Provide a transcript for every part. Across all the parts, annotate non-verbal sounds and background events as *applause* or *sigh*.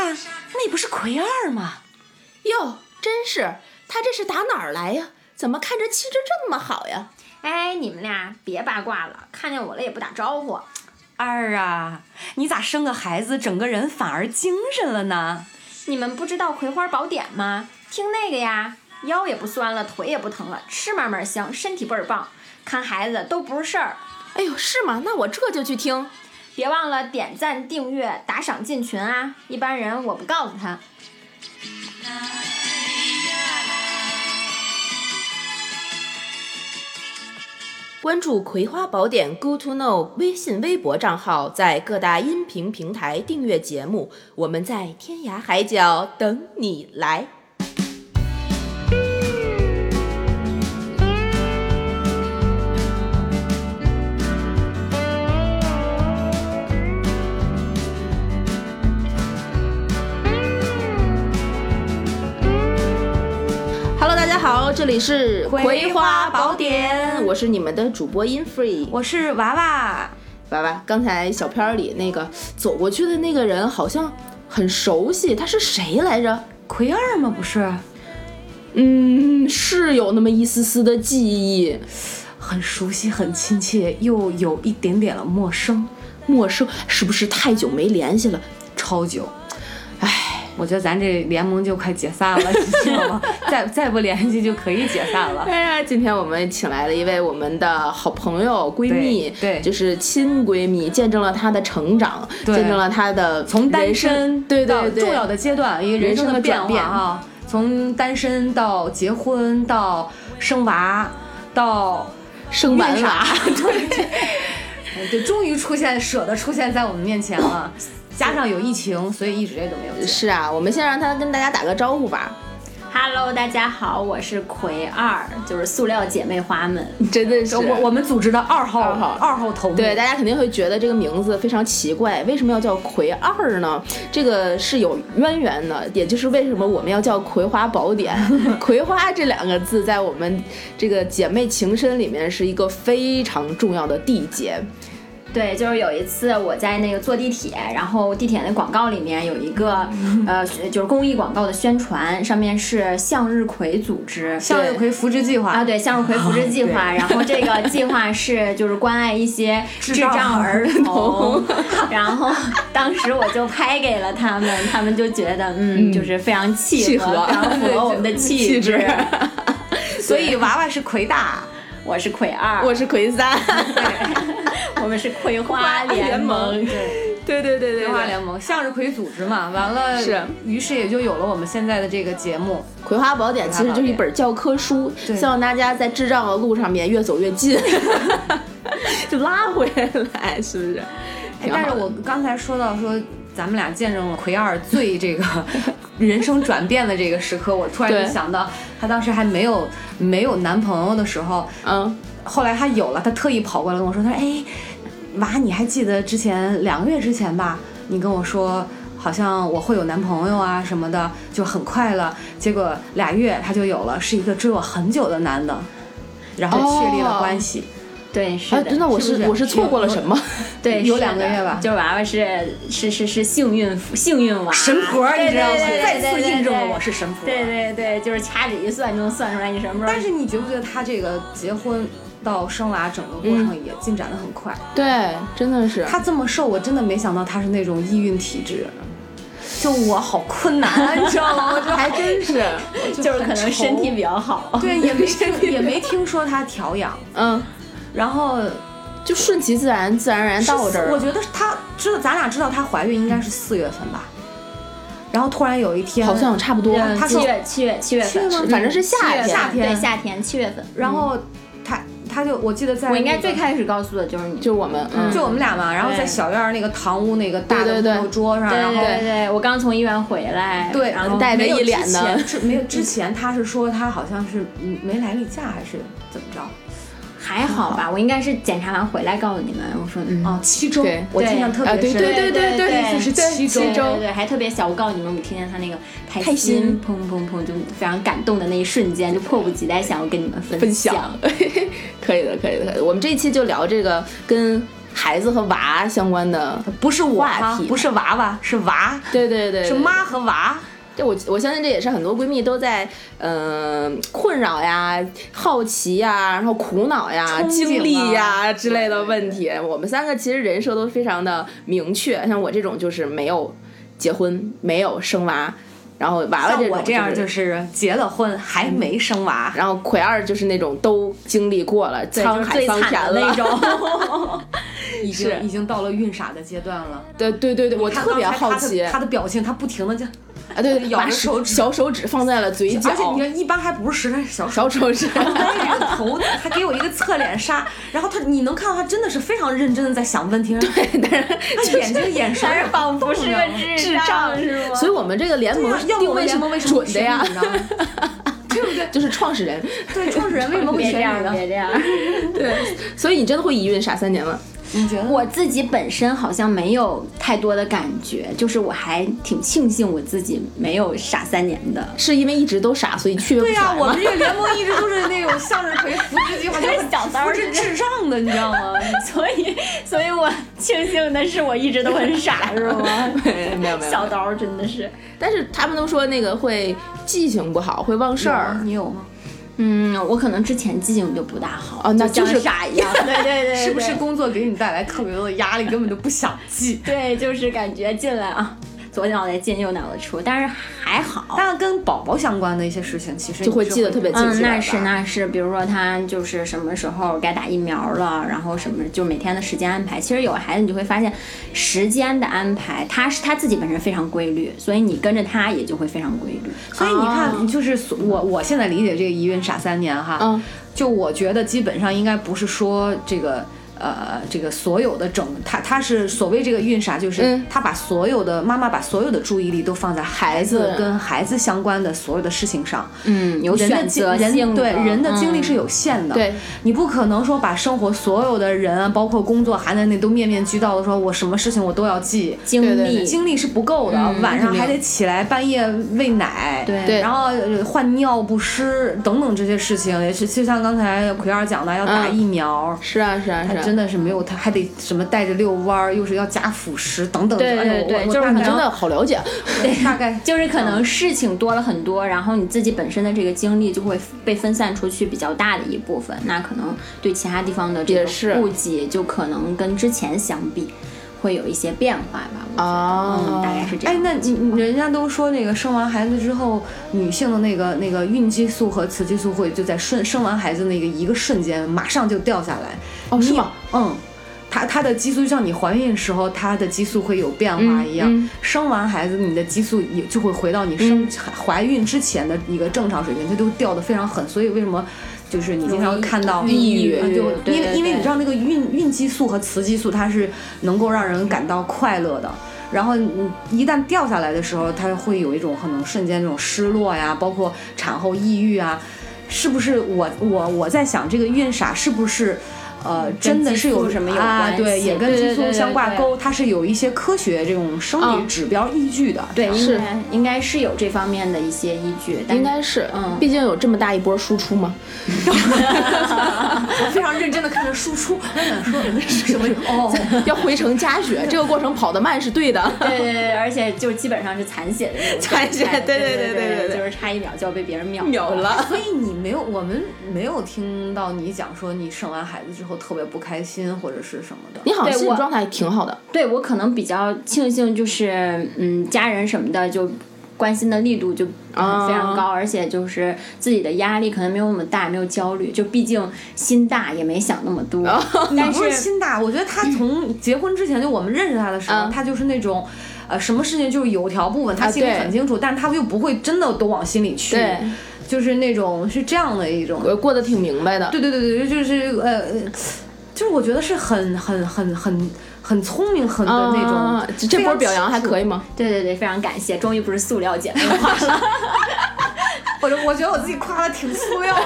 看，那不是奎二吗？哟，真是，他这是打哪儿来呀？怎么看着气质这么好呀？哎，你们俩别八卦了，看见我了也不打招呼。二啊，你咋生个孩子，整个人反而精神了呢？你们不知道《葵花宝典》吗？听那个呀，腰也不酸了，腿也不疼了，吃嘛嘛香，身体倍儿棒，看孩子都不是事儿。哎呦，是吗？那我这就去听。别忘了点赞、订阅、打赏进群啊！一般人我不告诉他。关注《葵花宝典》Good to Know 微信、微博账号，在各大音频平台订阅节目。我们在天涯海角等你来。这里是《葵花宝典》，我是你们的主播 In Free。我是娃娃，娃娃，刚才小片儿里那个走过去的那个人好像很熟悉，他是谁来着？葵二吗？不是，嗯，是有那么一丝丝的记忆，很熟悉，很亲切，又有一点点的陌生，陌生，是不是太久没联系了？超久。唉，我觉得咱这联盟就快解散了，你知道吗？*laughs* 再再不联系就可以解散了。哎呀，今天我们请来了一位我们的好朋友、闺蜜，对对就是亲闺蜜，见证了她的成长，对见证了她的从单身到对对对重要的阶段，一个人生的变转变化哈，从单身到结婚到生娃到生完娃，对，哎对，终于出现舍得出现在我们面前了。*laughs* 加上有疫情，所以一直也都没有见。是啊，我们先让他跟大家打个招呼吧。Hello，大家好，我是葵二，就是塑料姐妹花们。*laughs* 真的是我我们组织的二号二号二号头目，对，大家肯定会觉得这个名字非常奇怪，为什么要叫葵二呢？这个是有渊源的，也就是为什么我们要叫《葵花宝典 *laughs*》。葵花这两个字在我们这个姐妹情深里面是一个非常重要的缔结。对，就是有一次我在那个坐地铁，然后地铁那广告里面有一个 *laughs* 呃，就是公益广告的宣传，上面是向日葵组织。向日葵扶植计划啊，对，向日葵扶植计划，然后这个计划是就是关爱一些智障儿童，*laughs* 然后当时我就拍给了他们，他们就觉得嗯，就是非常契契合非常符合我们的 *laughs* 气气质所以娃娃是魁大，我是葵二，我是葵三，我们是葵花联盟，*laughs* 对。对对对对。葵花联盟向日葵组织嘛，完了是，于是也就有了我们现在的这个节目。《葵花宝典》其实就是一本教科书，希望大家在智障的路上面越走越近，*laughs* *laughs* 就拉回来，是不是？哎，但是我刚才说到说，咱们俩见证了葵二最这个 *laughs* 人生转变的这个时刻，我突然就想到，她当时还没有没有男朋友的时候，嗯，后来她有了，她特意跑过来跟我说，她说，哎，娃，你还记得之前两个月之前吧？你跟我说。好像我会有男朋友啊什么的，就很快了。结果俩月他就有了，是一个追我很久的男的，然后确立了关系。对，是啊的，，那我是不是我是错过了什么？对，有两个月吧就是娃娃是是是是幸运幸运娃，神婆，你知道吗？对对对再次对对印证了我是神婆。对对对，就是掐指一算就能算出来你什么时候。但是你觉不觉得他这个结婚到生娃整个过程也进展的很快？对，真的是。他这么瘦，我真的没想到他是那种易孕体质。就我好困难，你知道吗？我就还真是，就是可能身体比较好。对，也没 *laughs* 也没听说他调养，嗯，然后就顺其自然，自然而然到我这儿。我觉得她知道，咱俩知道她怀孕应该是四月份吧。然后突然有一天，好像差不多。他说七月七月七月份反正是夏天。夏天对夏天七月份。然后她她就我记得在我应该最开始告诉的就是你，就我们，嗯，就我们俩嘛，然后在小院儿那个堂屋那个大的桌上，对然后对对，我刚从医院回来，对，然后带着没有一脸的之前没有之前他是说他好像是嗯没来例假还是怎么着？还好吧，我应该是检查完回来告诉你们，我说嗯。哦，七周，我印象特别深。对对对意思是七周对对对，还特别小。我告诉你们，我听见他那个拍拍心砰砰砰，就非常感动的那一瞬间，就迫不及待想要跟你们分 *laughs* 分享，*laughs* 可以的，可以的，可以的。我们这一期就聊这个跟孩子和娃相关的，不是我话题不是娃娃，是娃，对对对，是妈和娃。对，我我相信这也是很多闺蜜都在嗯、呃困扰呀、好奇呀、然后苦恼呀、啊经历呀之类的问题。我们三个其实人设都非常的明确，像我这种就是没有结婚、没有生娃，然后娃娃这种我这样就。是是结了婚还没生娃，然后葵二就是那种都经历过了沧海桑田了，那种。*laughs* 已经已经到了孕傻的阶段了。对对对对，我特别好奇他的表情，他不停的就，啊，对，咬把着手指小手指放在了嘴角而，且你看，一般还不是实在是小手小手指，*laughs* 那个头，还给我一个侧脸杀，然后他你能看到他真的是非常认真的在想问题，对，但是他眼睛眼神仿佛是个智障，是吗？所以我们这个联盟定位是联盟为什么会准的呀？对不对？就是创始人。对，创始人为什么会别这样，呢？别这样。*laughs* 对，所以你真的会一孕傻三年吗？你觉得？我自己本身好像没有太多的感觉，就是我还挺庆幸我自己没有傻三年的。是因为一直都傻，所以区别不对呀、我们？这个联盟一直都是那种向日葵扶持计划，就是小刀儿扶持智障的，你知道吗？所以，所以我庆幸的是我一直都很傻，是吗？*laughs* 没有没有，小刀真的是，但是他们都说那个会记性不好，会忘事儿。你有吗？嗯，我可能之前记性就不大好，哦那就是傻一样。*laughs* 对对对，是不是工作给你带来特别多的压力，根本就不想记？对，就是感觉进来啊，左脑袋进右脑袋出，但是还好。但跟宝宝相关的一些事情，其实就会记得特别清嗯，楚那是那是，比如说他就是什么时候该打疫苗了，然后什么就每天的时间安排。其实有孩子，你就会发现时间的安排，他是他自己本身非常规律，所以你跟着他也就会非常规律。所以你看，哦就是我我现在理解这个一孕傻三年哈，嗯就我觉得基本上应该不是说这个。呃，这个所有的整，他他是所谓这个孕傻，就是嗯。他把所有的妈妈把所有的注意力都放在孩子跟孩子相关的所有的事情上。嗯，有人的选择精性的。对人的精力嗯是有限的，对，你不可能说把生活所有的人啊，包括工作含在内都面面俱到的说，我什么事情我都要记，精力，精力是不够的，晚上还得起来半夜喂奶，对。对然后呃换尿不湿等等这些事情，也是就像刚才奎儿讲的，要打嗯。疫苗。是啊是啊是真的是没有，他还得什么带着遛弯儿，又是要加辅食等等。对哎呦对对就是真的好了解。对 *laughs* *laughs* 大概就是可能事情多了很多，然后你自己本身的这个精力就会被分散出去比较大的一部分，那可能对其他地方的这个是顾忌就可能跟之前相比会有一些变化吧。我觉得哦嗯，大概是这样。哎，那你你人家都说那个生完孩子之后，女性的那个那个孕激素和雌激素会就在瞬生完孩子那个一个瞬间马上就掉下来。哦，是吗？嗯，它它的激素就像你怀孕时候，它的激素会有变化一样。嗯嗯生完孩子，你的激素也就会回到你生、嗯怀孕之前的一个正常水平，它就掉的非常狠。所以为什么？就是你经常会看到抑郁啊就因为因为你知道那个孕孕激素和雌激素，它是能够让人感到快乐的。然后你一旦掉下来的时候，它会有一种可能瞬间那种失落呀，包括产后抑郁啊，是不是我我我在想这个孕傻是不是？呃，真的是有什么有啊？关对，系也跟激素相挂钩，它是有一些科学这种生理嗯指标依据的。对，是应该应该是有这方面的一些依据，应该是，嗯毕竟有这么大一波输出嘛。*laughs* *laughs* 我非常认真的看着输出，我 *laughs* 想说什么？哦，要回程加血，这个过程跑得慢是对的。对对对，而且就基本上是残血的那种残血对对对对对对对就是差一秒就要被别人秒秒了，所以你没有，我们没有听到你讲说你生完孩子之后特别不开心或者是什么的。你好像对我心理状态挺好的。对我可能比较庆幸，就是嗯，家人什么的就关心的力度就啊非常高，而且就是自己的压力可能没有那么大，没有焦虑，就毕竟心大也没想那么多。但你不是是心大，我觉得他从结婚之前就我们认识他的时候，嗯他就是那种。呃，什么事情就是有条不紊，他啊心里很清楚，但是他又不会真的都往心里去，对就是那种是这样的一种，我过得挺明白的。对对对对，就是呃，就是我觉得是很很很很很聪明很的那种，啊，这这波表扬还可以吗？对对对，非常感谢，终于不是塑料姐妹花了。*laughs* 我就我觉得我自己夸的挺塑料的，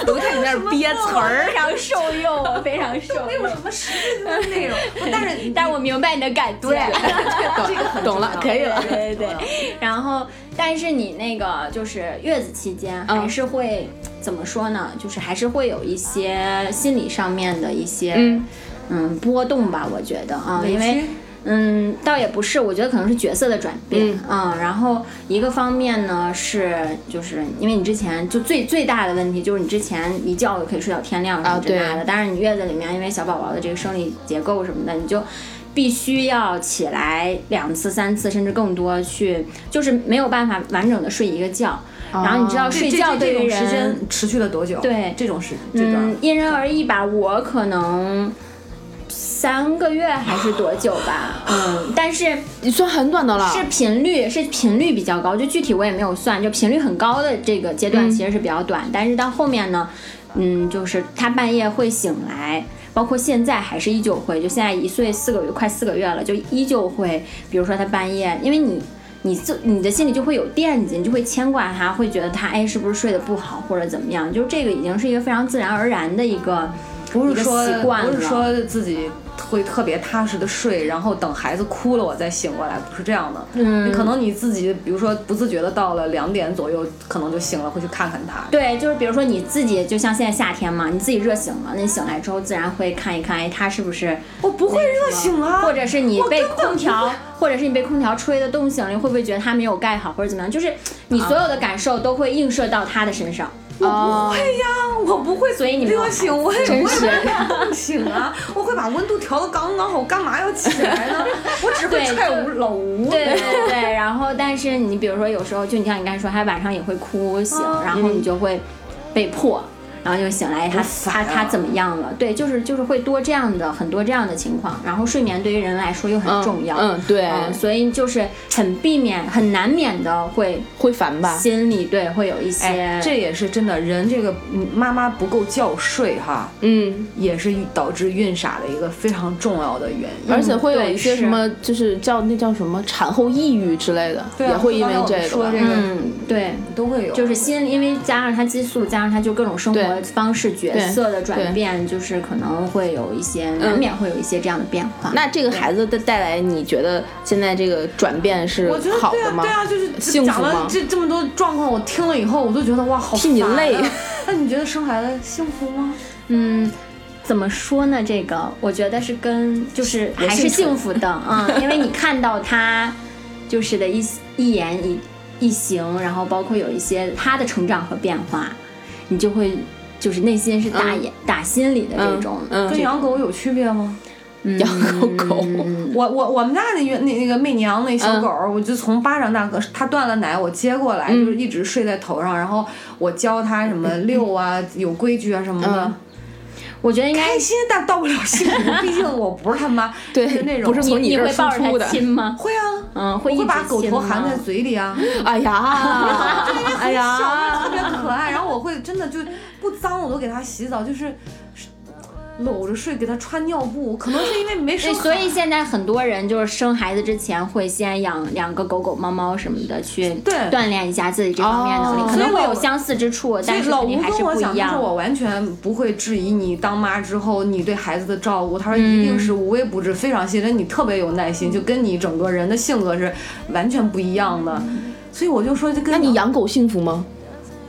我都看你在那儿憋词儿非。常受用，我非常受用。没有什么实质性的内容，*laughs* 但是但是我明白你的感觉。对 *laughs* 这个很懂了重要可以了对对对。然后，但是你那个就是月子期间，嗯还是会、怎么说呢？就是还是会有一些心理上面的一些。嗯嗯波动吧，我觉得啊，因为。嗯，倒也不是，我觉得可能是角色的转变嗯然后一个方面呢是，就是因为你之前就最最大的问题就是你之前一觉就可以睡到天亮什么之类的，对但是你月子里面因为小宝宝的这个生理结构什么的，你就必须要起来两次、三次甚至更多去，就是没有办法完整的睡一个觉。然后你知道睡觉这这这对于人种时间持续了多久？对这种时这段嗯，因人而异吧。我可能三个月还是多久吧，嗯，但是你算很短的了。是频率是频率比较高，就具体我也没有算，就频率很高的这个阶段嗯其实是比较短，但是到后面呢，嗯，就是他半夜会醒来。包括现在还是依旧会，就现在一岁四个月，快四个月了，就依旧会，比如说他半夜，因为你你自你的心里就会有惦记，你就会牵挂他，会觉得他哎是不是睡得不好或者怎么样，就这个已经是一个非常自然而然的一个不是说不是说自己会特别踏实的睡，然后等孩子哭了我再醒过来，不是这样的。嗯你可能你自己，比如说不自觉的到了两点左右，可能就醒了，会去看看他。对，就是比如说你自己，就像现在夏天嘛，你自己热醒了，那你醒来之后自然会看一看，哎，他是不是我不会热醒啊，或者是你被空调，或者是你被空调吹的冻醒了，你会不会觉得他没有盖好或者怎么样？就是你所有的感受都会映射到他的身上。我不会，所以你没有热醒，我也不会冻醒啊，我会把温度调的刚刚好，我干嘛要起来呢？*laughs* 我只会踹吴老吴。对对对对，然后但是你比如说有时候就你像你刚才说，他晚上也会哭醒，嗯然后你就会被迫。然后就醒来，他啊他他怎么样了？对，就是就是会多这样的很多这样的情况。然后睡眠对于人来说又很重要，嗯，对，嗯，所以就是很避免、很难免的会会烦吧？心里对会有一些，哎，这也是真的，人这个嗯妈妈不够觉睡哈，嗯，也是导致孕傻的一个非常重要的原因。而且会有一些什么，就是叫那叫什么产后抑郁之类的，对啊也会因为这个嗯，对，都会有，就是心，因为加上他激素，加上他就各种生活对方式、角色的转变，就是可能会有一些，难免会有一些这样的变化。那这个孩子的带来，你觉得现在这个转变是好的吗？对啊就是幸福讲了吗这这么多状况，我听了以后，我都觉得哇，好替你累 *laughs* 那你觉得生孩子幸福吗？嗯，怎么说呢？这个我觉得是跟就是还是幸福的，*laughs* 嗯，因为你看到他就是的一一言一一行，然后包括有一些他的成长和变化，你就会就是内心是打嗯。眼、打心里的这种，嗯嗯跟养狗有区别吗？嗯。养狗狗。*laughs* 我我我们家那原那那个媚娘那小狗儿，我就从巴掌大个，它断了奶，我接过来，就是一直睡在头上，然后我教它什么遛啊，有规矩啊什么的。嗯，我觉得应该开心但到不了幸福，毕竟我不是他妈，*laughs* 对就是那种不是从这儿你会抱着输出的。亲吗？会啊，嗯，会把狗头含在嘴里啊，*laughs* 哎呀，哎呀，特别可爱，然后我会真的就不脏我都给它洗澡，就是搂着睡，给他穿尿布，可能是因为没生所以现在很多人就是生孩子之前会先养两个狗狗、猫猫什么的，去锻炼一下自己这方面能力，哦可能会有相似之处，但是老吴肯定还是跟我讲，不一样。就是我完全不会质疑你当妈之后你对孩子的照顾，他说一定是无微不至，非常细心，你特别有耐心，就跟你整个人的性格是完全不一样的。所以我就说，就跟那你养狗幸福吗？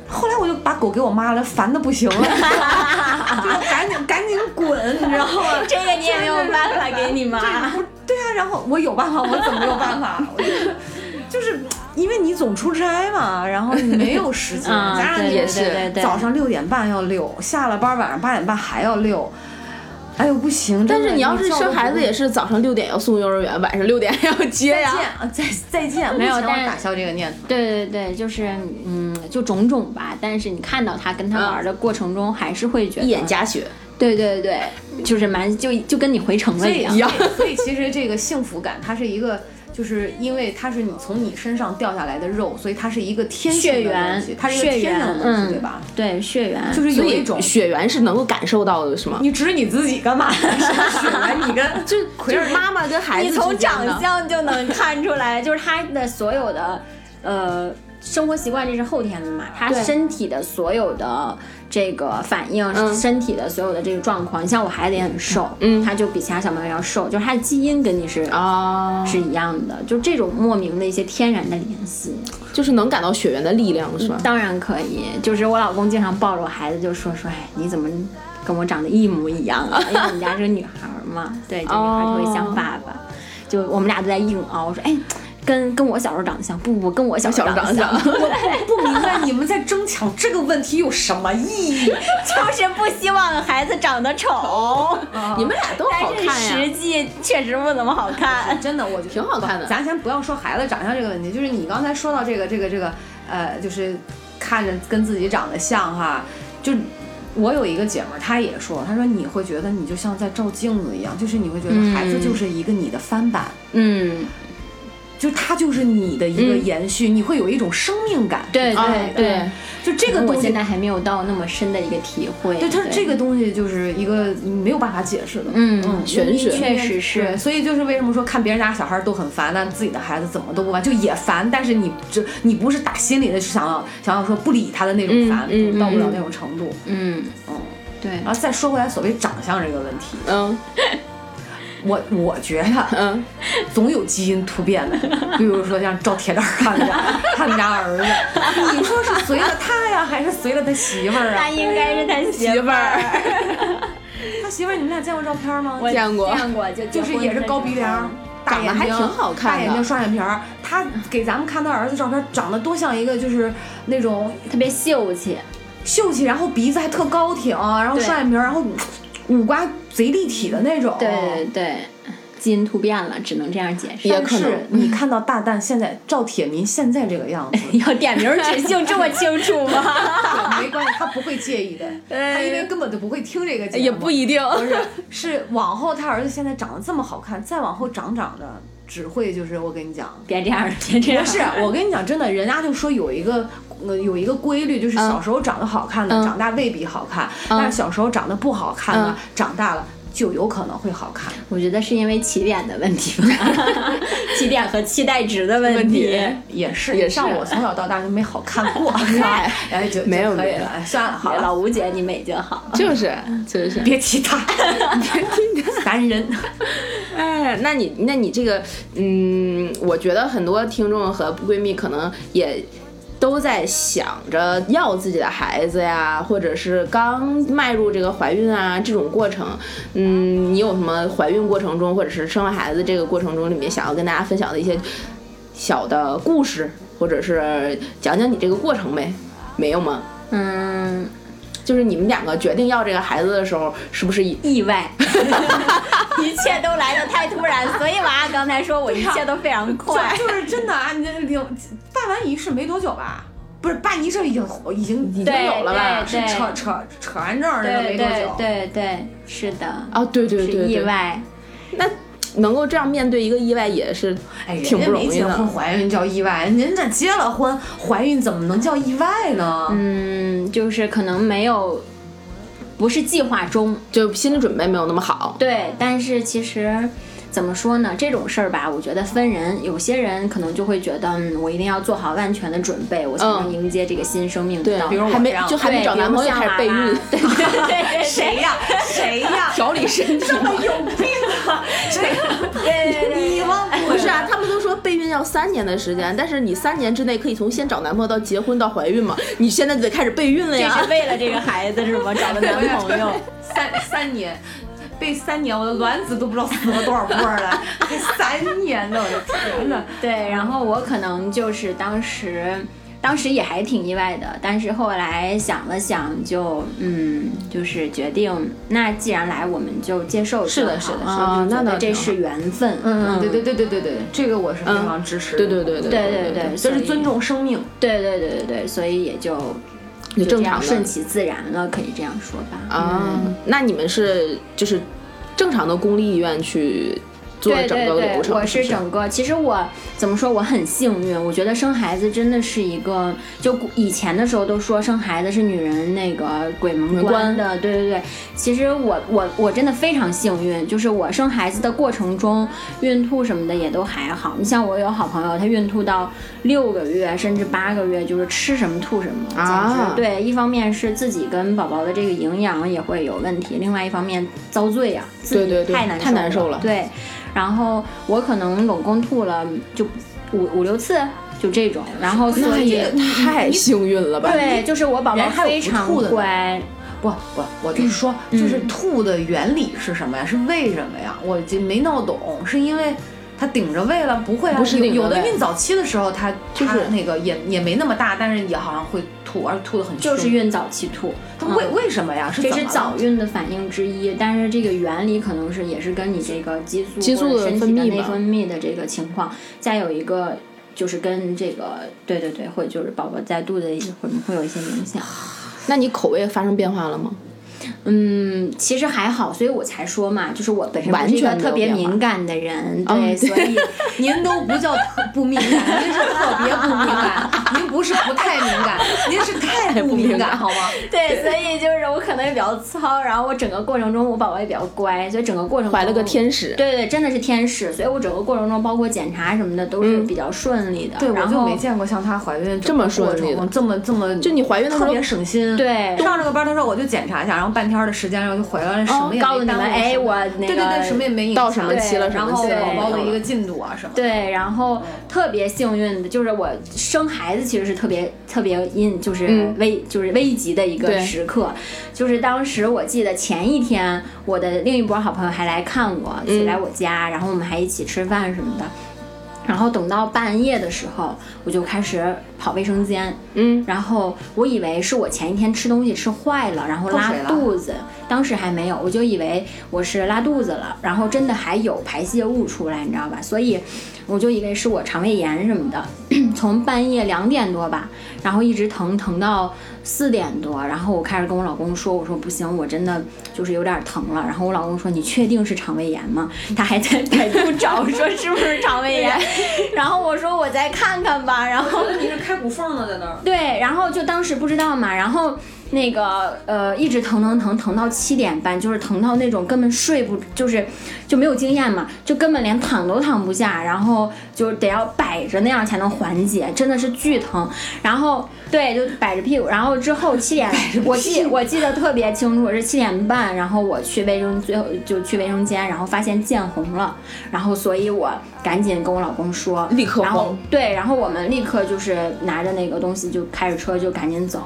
后来我就把狗给我妈了，烦的不行了，*laughs* 就赶紧赶紧滚，你知道吗？这个你也没有办法给你妈。对啊，然后我有办法，我怎么没有办法？*laughs* 我就是就是因为你总出差嘛，然后你没有时间，加上你也是早上六点半要遛，下了班晚上八点半还要遛，哎呦不行！但是你要是生孩子，也是是早上六点要送幼儿园，晚上六点还要接呀。再见啊，再再见！没有但打消这个念头。对对对，就是嗯，就种种吧。但是你看到他跟他玩的过程中，还是会觉得一眼加血，对对对，就是蛮就就跟你回城了一样。一样所以其实这个幸福感，它是一个。就是因为它是你从你身上掉下来的肉，所以它是一个天血缘，它是一个血天然的缘，东西，嗯，对吧？？对，血缘就是有一种血缘是能够感受到的，是吗？你指你自己干嘛？*laughs* 血缘？你跟就 *laughs* 就是妈妈跟孩子你从长相就能看出来，就是他的所有的呃生活习惯，这是后天的嘛，他身体的所有的这个反应，嗯身体的所有的这个状况，你像我孩子也很瘦，嗯他就比其他小朋友要瘦，就是他的基因跟你是。啊，是一样的，就这种莫名的一些天然的联系，就是能感到血缘的力量，是吧？当然可以。就是我老公经常抱着我孩子就说说，哎，你怎么跟我长得一模一样啊？*laughs* 因为我们家是个女孩儿嘛。对，就女孩特别像爸爸。就我们俩都在硬熬，我说哎。跟跟我小时候长得像，不不跟我小时候长得像，*laughs* 我不明白你们在争抢这个问题有什么意义？*laughs* 就是不希望孩子长得丑。你们俩都好看呀，实际确实不怎么好看。真的，我挺好看的。咱先不要说孩子长相这个问题，就是你刚才说到这个这个这个，呃，就是看着跟自己长得像哈，就我有一个姐们儿，她也说，她说你会觉得你就像在照镜子一样，就是你会觉得孩子就是一个你的翻版，嗯。就它就是你的一个延续，你会有一种生命感。对对对，就这个东西，我现在还没有到那么深的一个体会。对，它这个东西就是一个没有办法解释的。嗯嗯，玄学，确实是。所以就是为什么说看别人家小孩都很烦，但自己的孩子怎么都不烦，就也烦，但是你这你不是打心里的想要想要说不理他的那种烦，到不了那种程度。嗯嗯，对。然后再说回来，所谓长相这个问题，嗯。我我觉得，嗯，总有基因突变的，*laughs* 比如说像赵铁蛋他们家，他们家儿子，你说是随了他呀，还是随了他媳妇儿啊？那应该是他媳妇儿。*laughs* 他媳妇儿，你们俩见过照片吗？我见过，见过，就就是也是高鼻梁，大眼睛，还挺好看大眼睛，双眼皮儿。他给咱们看他儿子照片，长得多像一个就是那种特别秀气，秀气，然后鼻子还特高挺，然后双眼皮儿，然后。五官贼立体的那种，对对，基因突变了，只能这样解释。也是，你看到大蛋现在赵铁民现在这个样子，*laughs* 要点名指姓这么清楚吗？*laughs* 没关系，他不会介意的，他因为根本就不会听这个节目。也不一定，不是，是往后他儿子现在长得这么好看，再往后长长的，只会就是我跟你讲，别这样，*laughs* 别这样。不是，我跟你讲，真的，人家就说有一个。呃，有一个规律，就是小时候长得好看的，长大未必好看；但是小时候长得不好看的，长大了就有可能会好看。我觉得是因为起点的问题吧，*laughs* 起点和期待值的问题也是。也像我从小到大就没好看过，*laughs* 哎，就没有可以了，算了，好了，老吴姐你美就好。就是就是，别提他，*laughs* 别提他，烦人。哎，那你那你这个，嗯，我觉得很多听众和闺蜜可能也。都在想着要自己的孩子呀，或者是刚迈入这个怀孕啊这种过程，嗯，你有什么怀孕过程中或者是生完孩子这个过程中里面想要跟大家分享的一些小的故事，或者是讲讲你这个过程呗？没有吗？嗯。就是你们两个决定要这个孩子的时候，是不是意外？*laughs* 一切都来的太突然，所以娃刚才说我一切都非常快。*laughs* 就是真的啊，你这领办完仪式没多久吧？不是办仪式已经已经已经有了吧？是扯扯扯完证那个没多久。对对，是的。啊，对对对，意外。那。能够这样面对一个意外也是挺不容易的。没结婚怀孕叫意外，您这结了婚怀孕怎么能叫意外呢？嗯，就是可能没有，不是计划中，就心理准备没有那么好。对，但是其实。怎么说呢？这种事儿吧，我觉得分人。有些人可能就会觉得，嗯，我一定要做好万全的准备，我才能迎接这个新生命。对，比如还没就还没找男朋友开始备孕。*laughs* 对对对，*laughs* 谁呀？谁呀？调理身体。这么有病啊？*laughs* 这个对，你吗？不是啊，他们都说备孕要三年的时间，但是你三年之内可以从先找男朋友到结婚到怀孕嘛？你现在就得开始备孕了呀？这是为了这个孩子是吗？找个男朋友，三三年。背三年，我的卵子都不知道死了多少波了。*laughs* 三年呢，我的天呐。对，然后我可能就是当时，当时也还挺意外的，但是后来想了想，就嗯，就是决定，那既然来，我们就接受。是的，是的，是的，那那这是缘分。嗯，对对对对对对，这个我是非常支持。对对对对对对，就是尊重生命。对对对对对，所以也就。就正常顺其自然了，可以这样说吧。啊，那你们是就是正常的公立医院去。做整个流程，我是整个。其实我怎么说，我很幸运。我觉得生孩子真的是一个，就以前的时候都说生孩子是女人那个鬼门关的。对对对，其实我我我真的非常幸运，就是我生孩子的过程中，孕吐什么的也都还好。你像我有好朋友，她孕吐到六个月甚至八个月，就是吃什么吐什么，啊，对，一方面是自己跟宝宝的这个营养也会有问题，另外一方面遭罪呀，对对对，太难受了，对。然后我可能拢共吐了就五五六次，就这种。然后所以太幸运了吧？对，就是我宝宝非常乖。不不，我就是说，就是吐的原理是什么呀？是为什么呀？我就没闹懂，是因为它顶着胃了？不会啊，不是有有的孕早期的时候，它就是它那个也也没那么大，但是也好像会吐，而吐的很。就是孕早期吐，它为为什么呀？是这是早孕的反应之一，但是这个原理可能是也是跟你这个激素激素的分泌内分泌的这个情况，再有一个就是跟这个对对对，会就是宝宝在肚子里会会有一些影响。那你口味发生变化了吗？嗯，其实还好，所以我才说嘛，就是我本身不完是一个全特别敏感的人，嗯对，所以您都不叫特不敏感，您是特别不敏感，*laughs* 您不是不太敏感，您是太不敏感，好吗？*laughs* 对，所以就是我可能也比较糙，然后我整个过程中我宝宝也比较乖，所以整个过程怀了个中天使。对对，真的是天使，所以我整个过程中，包括检查什么的，都是比较顺利的。对，我就没见过像她怀孕这么过顺利的这么这么，就你怀孕的时候特别省心。对上这个班，她说我就检查一下，然后半天的时间，然后就回来了，什么也告诉你们，没耽误哎，我那个对对对，什么也没影响。到什么期了对然后宝宝的一个进度啊什么的。对，然后特别幸运的就是我生孩子其实是特别特别因就是嗯危、就是危急的一个时刻，就是当时我记得前一天我的另一波好朋友还来看我，嗯来我家，然后我们还一起吃饭什么的。然后等到半夜的时候，我就开始跑卫生间，嗯，然后我以为是我前一天吃东西吃坏了，然后拉肚子，当时还没有，我就以为我是拉肚子了，然后真的还有排泄物出来，你知道吧？所以我就以为是我肠胃炎什么的，*clears throat* 从半夜两点多吧，然后一直疼疼到四点多，然后我开始跟我老公说，我说不行，我真的就是有点疼了。然后我老公说你确定是肠胃炎吗？他还在 *laughs* 百度找说是不是肠胃炎，然后我说我再看看吧，然后你是开骨缝呢，在那儿。对，然后就当时不知道嘛，然后那个呃一直疼疼疼疼到七点半，就是疼到那种根本睡不，就是就没有经验嘛，就根本连躺都躺不下，然后就得要摆着那样才能缓解，真的是巨疼。然后对，就摆着屁股，然后之后七点，*laughs* 我记我记得特别清楚，是七点半，然后我去卫生最后就去卫生间，然后发现见红了，然后所以我赶紧跟我老公说，立刻然后对，然后我们立刻就是拿着那个东西就开着车就赶紧走，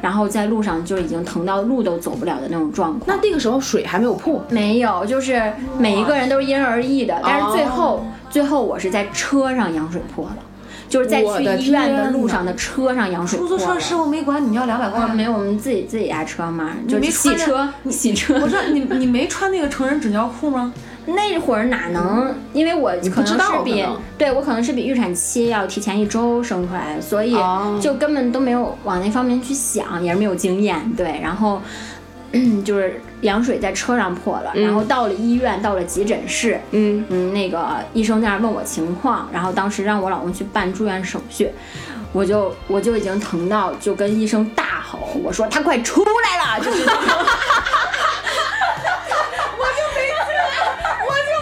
然后在路上就已经疼到路都走不了的那种状况。那那个时候水还没有破，没有，就是每一个人都是因人而异的，但是最后、最后我是在车上羊水破了，就是在去医院的路上的车上羊水。出租车师傅没管你要两百块啊，没有，我们自己自己家车嘛，就没是洗穿车，洗车。我说你你没穿那个成人纸尿裤吗？*laughs* 那会儿哪能？因为我可能是比对我可能是比预产期要提前一周生出来，所以哦就根本都没有往那方面去想，也是没有经验。对，然后 *clears throat* 就是羊水在车上破了，然后到了医院，到了急诊室，嗯，嗯，那个医生在那儿问我情况，然后当时让我老公去办住院手续。我就我就已经疼到就跟医生大吼，我说他快出来了，就是那 *laughs* 种我就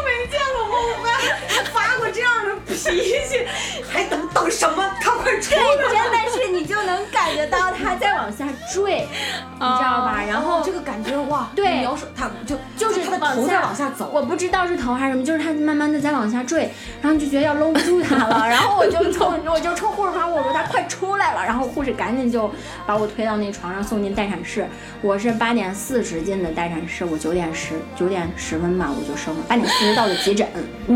没见过孟凡发过这样的脾气，还等等什么？他快出对，真的是你就能感觉到他在往下坠，你知道吧？然后这个感觉哇，对你描述它就就是它的头在往下走，我不知道是头还是什么，就是它慢慢的在往下坠，然后就觉得要搂不住它了，然后我就冲我就冲护士旁，我说他快出来了，然后护士赶紧就把我推到那床上送进待产室。我是八点四十进的待产室，我九点十九点十分吧我就生了，八点四十到的急诊，九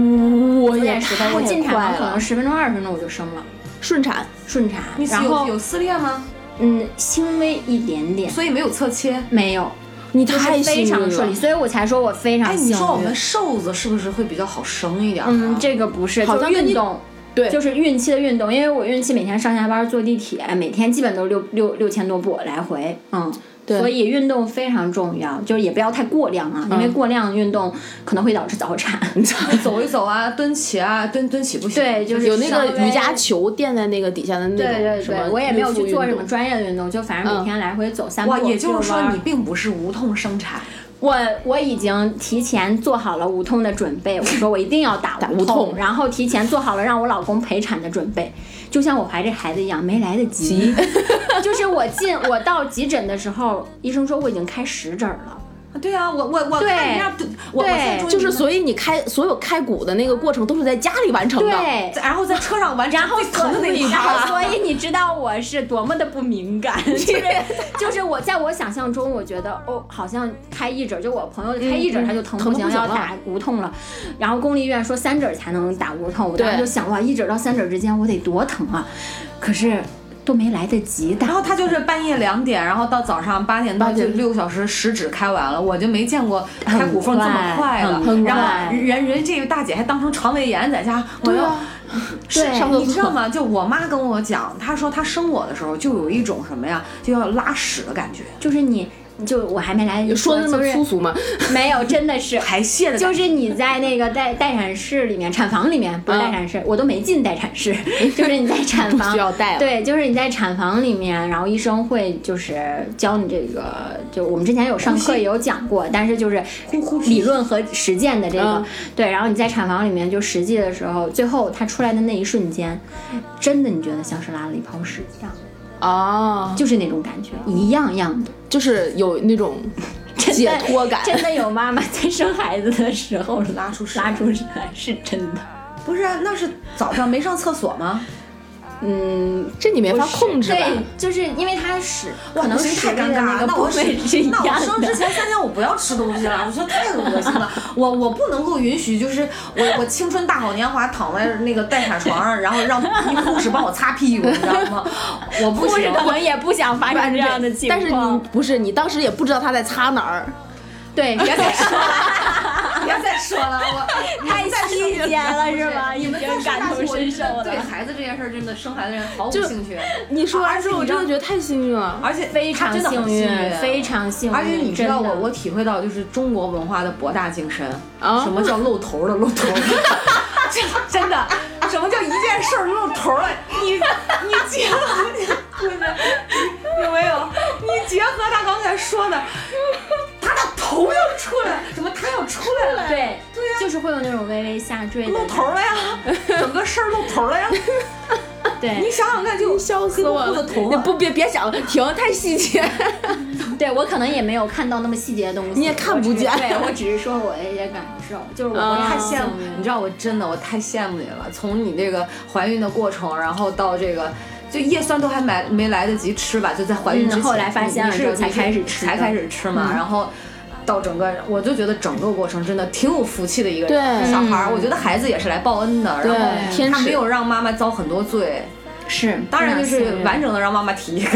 我也点十分我进产房可能了，十分钟二十分钟我就生了，顺产，顺产你，然后有有撕裂吗？嗯轻微一点点，所以没有侧切。没有。你就是太幸非常运顺利，了。所以我才说我非常哎，幸运。你说我们瘦子是不是会比较好生一点啊？嗯，这个不是，就是好像运动，对就是孕期的运动，因为我孕期每天上下班坐地铁，每天基本都是六六六千多步来回，嗯。对所以运动非常重要，就是也不要太过量啊，因为嗯过量运动可能会导致早产。*laughs* 走一走啊，蹲起啊，蹲蹲起不行。对，就是有那个瑜伽球垫在那个底下的那种对对什么对，我也没有去做什么专业的运动，就反正每嗯天来回走三步。哇，也就是说你并不是无痛生产。我我已经提前做好了无痛的准备，我说我一定要打打无无痛然后提前做好了让我老公陪产的准备，就像我怀这孩子一样，没来得及。*laughs* 就是我进我到急诊的时候，医生说我已经开十针了。对啊，我我我对看人家，我我就是所以你开所有开骨的那个过程都是在家里完成的。对，然后在车上完成然后疼的那一然后趴。所以你知道我是多么的不敏感，*laughs* 就是就是我在我想象中，我觉得哦，好像开一指，就我朋友开一指嗯他就疼疼不行，了要打无痛了，然后公立医院说三指才能打无痛，我当时就想哇，一指到三指之间我得多疼啊，可是都没来得及打然。后他就是半夜两点，然后到早上八点到就六个小时食指开完了，我就没见过开骨缝这么快的。很然后人人这个大姐还当成肠胃炎在家，我要对啊，*laughs* 对上厕所。你知道吗？就我妈跟我讲，她说她生我的时候就有一种什么呀，就要拉屎的感觉，就是你，就我还没来得及说的那么就是粗俗吗？没有，真的是。*laughs* 排泄的。就是你在那个待待产室里面，产房里面不是待产室，我都没进待产室，*laughs* 就是你在产房 *laughs* 需要带对，就是你在产房里面，然后医生会就是教你这个，就我们之前有上课也有讲过，但是就是理论和实践的这个，嗯。对，然后你在产房里面就实际的时候，最后他出来的那一瞬间，真的你觉得像是拉了一泡屎一样，啊，就是那种感觉，一样样的。就是有那种 *laughs* 解脱感。真的有妈妈在生孩子的时候拉出屎拉出屎来，是真的。不是啊，那是早上没上厕所吗？嗯，这你没法控制吧？对，就是因为它是可能不行屎的太尴尬了。那我那我生之。前三天我不要吃东西了，我觉得太恶心了。我我不能够允许，就是我我青春大好年华躺在那个待产床上，然后让一护士帮我擦屁股，你知道吗？我不护士行。可能也不想发生这样的情况，但是你不是，你当时也不知道他在擦哪儿。对别再说了，别再说了，我太细节了是吧？已你们经感同身受了，对孩子这件事儿真的生孩子人毫无就兴趣。你说完之后，我真的觉得太幸运了。而且非常的幸运，非常幸运。而且你知道我我体会到就是中国文化的博大精深，啊什么叫露头的露头 *laughs* 的，真真的，什么叫一件事儿露头了？你你结合你对没有没有？你结合他刚才说的头要出来怎，么他要出来了，对对呀就是会有那种微微下坠露头了呀，*laughs* 整个事儿露头了呀。对你对，想想看，就笑死我了！黑乎乎的头发你不别别想了，停，太细节。*laughs* 对我可能也没有看到那么细节的东西，你也看不见对我只是说我的一些感受，就是我太羡慕幸运你知道我真的我太羡慕你了。从你这个怀孕的过程，然后到这个。就叶酸都还没没来得及吃吧，就在怀孕之前，嗯后来发现了才开始吃的才开始吃嘛。嗯然后到整个，我就觉得整个过程真的挺有福气的一个对小孩儿。我觉得孩子也是来报恩的，然后他没有让妈妈遭很多罪，是，当然就是完整的让妈妈体验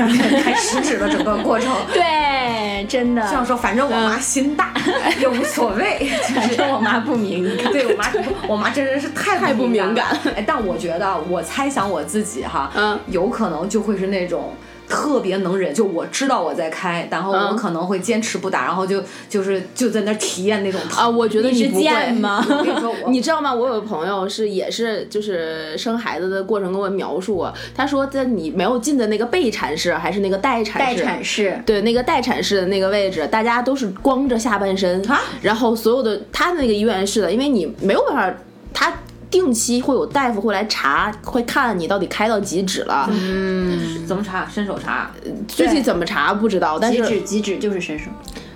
开食指的整个过程。*laughs* 对，真的。这样说，反正我妈心大，也无所谓。*laughs* 反正我妈不敏感。对我妈，我妈真的是太太不敏感了。哎，但我觉得，我猜想我自己哈，嗯有可能就会是那种。特别能忍，就我知道我在开，然后我嗯可能会坚持不打，然后就就是就在那儿体验那种疼。啊，我觉得你是不会。贱吗？*laughs* 你说，我你知道吗？我有个朋友是也是就是生孩子的过程跟我描述过，他说在你没有进的那个备产室还是那个待产待室，产室，对那个待产室的那个位置，大家都是光着下半身啊，然后所有的他那个医院是的，因为你没有办法，他定期会有大夫会来查，会看你到底开到几指了，嗯，怎么查？伸手查。具体怎么查不知道，但是几指几指就是伸手。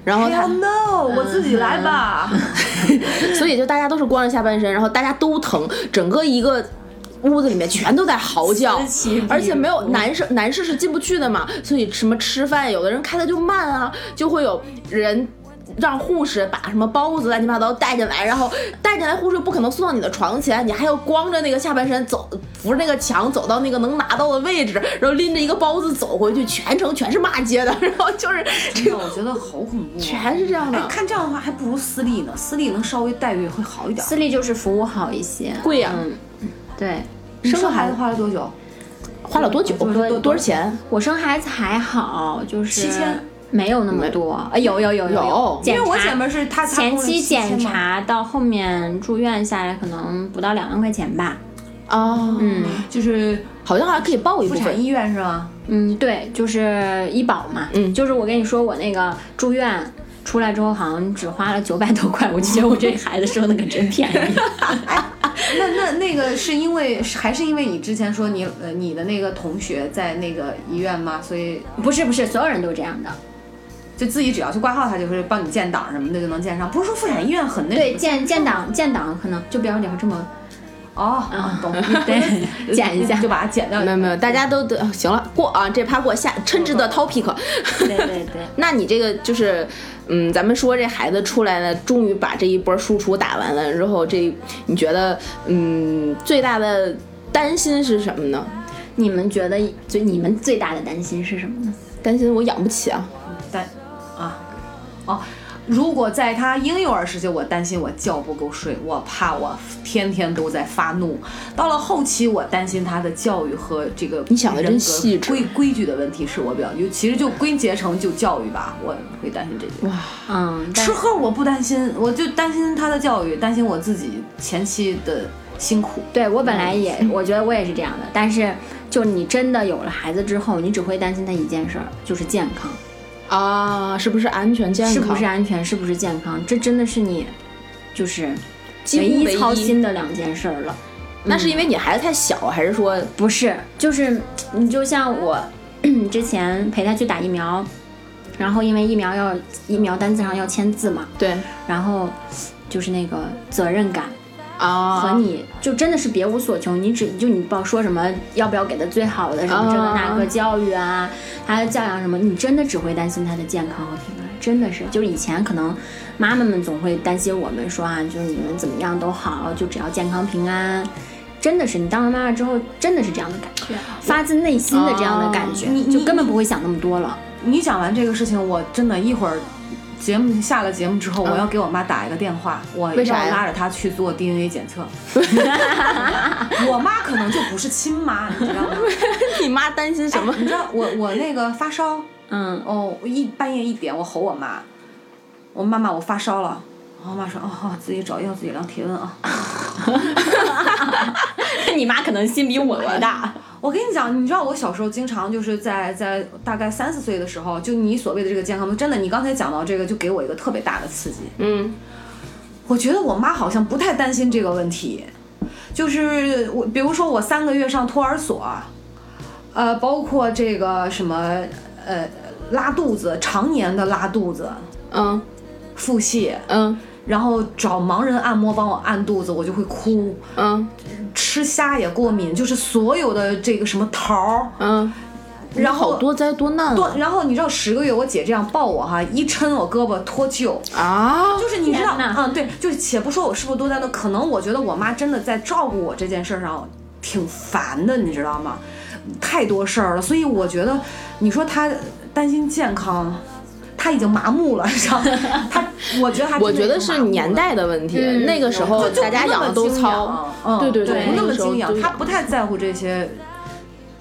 然后他 no，我自己来吧。*laughs* 所以就大家都是光着下半身，然后大家都疼，整个一个屋子里面全都在嚎叫而且没有男生男士是进不去的嘛，所以什么吃饭，有的人开的就慢啊，就会有人。让护士把什么包子乱七八糟带进来，然后带进来，护士不可能送到你的床前，你还要光着那个下半身走，扶着那个墙走到那个能拿到的位置，然后拎着一个包子走回去，全程全是骂街的，*laughs* 然后就是这真的，个我觉得好恐怖啊。全是这样哎，的，看这样的话，还不如私立呢。私立能稍微待遇会好一点。私立就是服务好一些，贵呀嗯，对。你生孩子花了多久？花了多久？多多多少钱？我生孩子还好，就是七千，没有那么多。啊，有有有有因为我姐们是她她前期检查到后面住院下来，可能不到两万块钱吧。哦，嗯就是好像还可以报一部分。妇产医院是吗？嗯，对，就是医保嘛。嗯就是我跟你说，我那个住院。出来之后好像只花了九百多块，我就觉得我这孩子生的可真便宜。*laughs* 那那那个是因为还是因为你之前说你呃你的那个同学在那个医院吗？所以不是不是，所有人都这样的。就自己只要去挂号，他就会帮你建档什么的就能建上。不是说妇产医院很那对建建档建档可能就不要聊这么哦，啊懂，*laughs* 对 *laughs* 剪一下就把它剪掉。没有没有，大家都得行了，过啊，这趴过下，称职的 topic。*laughs* 对对对，那你这个就是，嗯，咱们说这孩子出来了，终于把这一波输出打完了之后，这你觉得，嗯，最大的担心是什么呢？你们觉得最你们最大的担心是什么呢？担心我养不起啊。但啊，哦，如果在他婴幼儿时期，我担心我觉不够睡，我怕我天天都在发怒。到了后期，我担心他的教育和这个你想的真细致规规矩的问题是我比较，就其实就归结成就教育吧，我会担心这些。哇，嗯，吃喝我不担心，我就担心他的教育，担心我自己前期的辛苦。对我本来也，*laughs* 我觉得我也是这样的，但是就你真的有了孩子之后，你只会担心他一件事儿，就是健康，啊，是不是安全健康？是不是安全，是不是健康，这真的是你就是唯一操心的两件事儿了。那是因为你孩子太小，还是说不是，就是你就像我 *clears throat* 之前陪他去打疫苗，然后因为疫苗要疫苗单子上要签字嘛，对然后就是那个责任感啊？和你就真的是别无所求，你只就你不要说什么，要不要给他最好的什么这个那个教育啊，他的教养什么，你真的只会担心他的健康和平安，真的是，就是以前可能妈妈们总会担心我们说啊，就是你们怎么样都好，就只要健康平安。真的是，你当了妈妈之后，真的是这样的感觉，发自内心的这样的感觉，你就根本不会想那么多了。你讲完这个事情，我真的一会儿节目下了节目之后，嗯我要给我妈打一个电话，我为啥呀要拉着她去做 DNA 检测。*laughs* 我妈可能就不是亲妈，你知道吗？*laughs* 你妈担心什么？你知道我我那个发烧，嗯，哦，一半夜一点我吼我妈，我妈妈我发烧了，我妈说哦，自己找药自己量体温啊。*laughs* 你妈可能心比我还大。我跟你讲，你知道我小时候经常就是在在大概三四岁的时候，就你所谓的这个健康，真的，你刚才讲到这个，就给我一个特别大的刺激。嗯，我觉得我妈好像不太担心这个问题，就是我，比如说我三个月上托儿所，呃，包括这个什么呃拉肚子，常年的拉肚子、嗯。腹泻，嗯然后找盲人按摩帮我按肚子，我就会哭。嗯吃虾也过敏，就是所有的这个什么桃儿，嗯，然后多灾多难多，啊！然后你知道十个月我姐这样抱我哈，一抻我胳膊脱臼，啊，就是你知道，嗯，对，就是且不说我是不是多灾多，可能我觉得我妈真的在照顾我这件事儿上挺烦的，你知道吗？太多事儿了，所以我觉得你说她担心健康，她已经麻木了，*laughs* 你知道吗？他，我觉得她 *laughs* 真的我觉得是年代的问题，嗯那个时候大家养的都糙，，嗯，对对对不那那个时候么精养他，不太在乎这些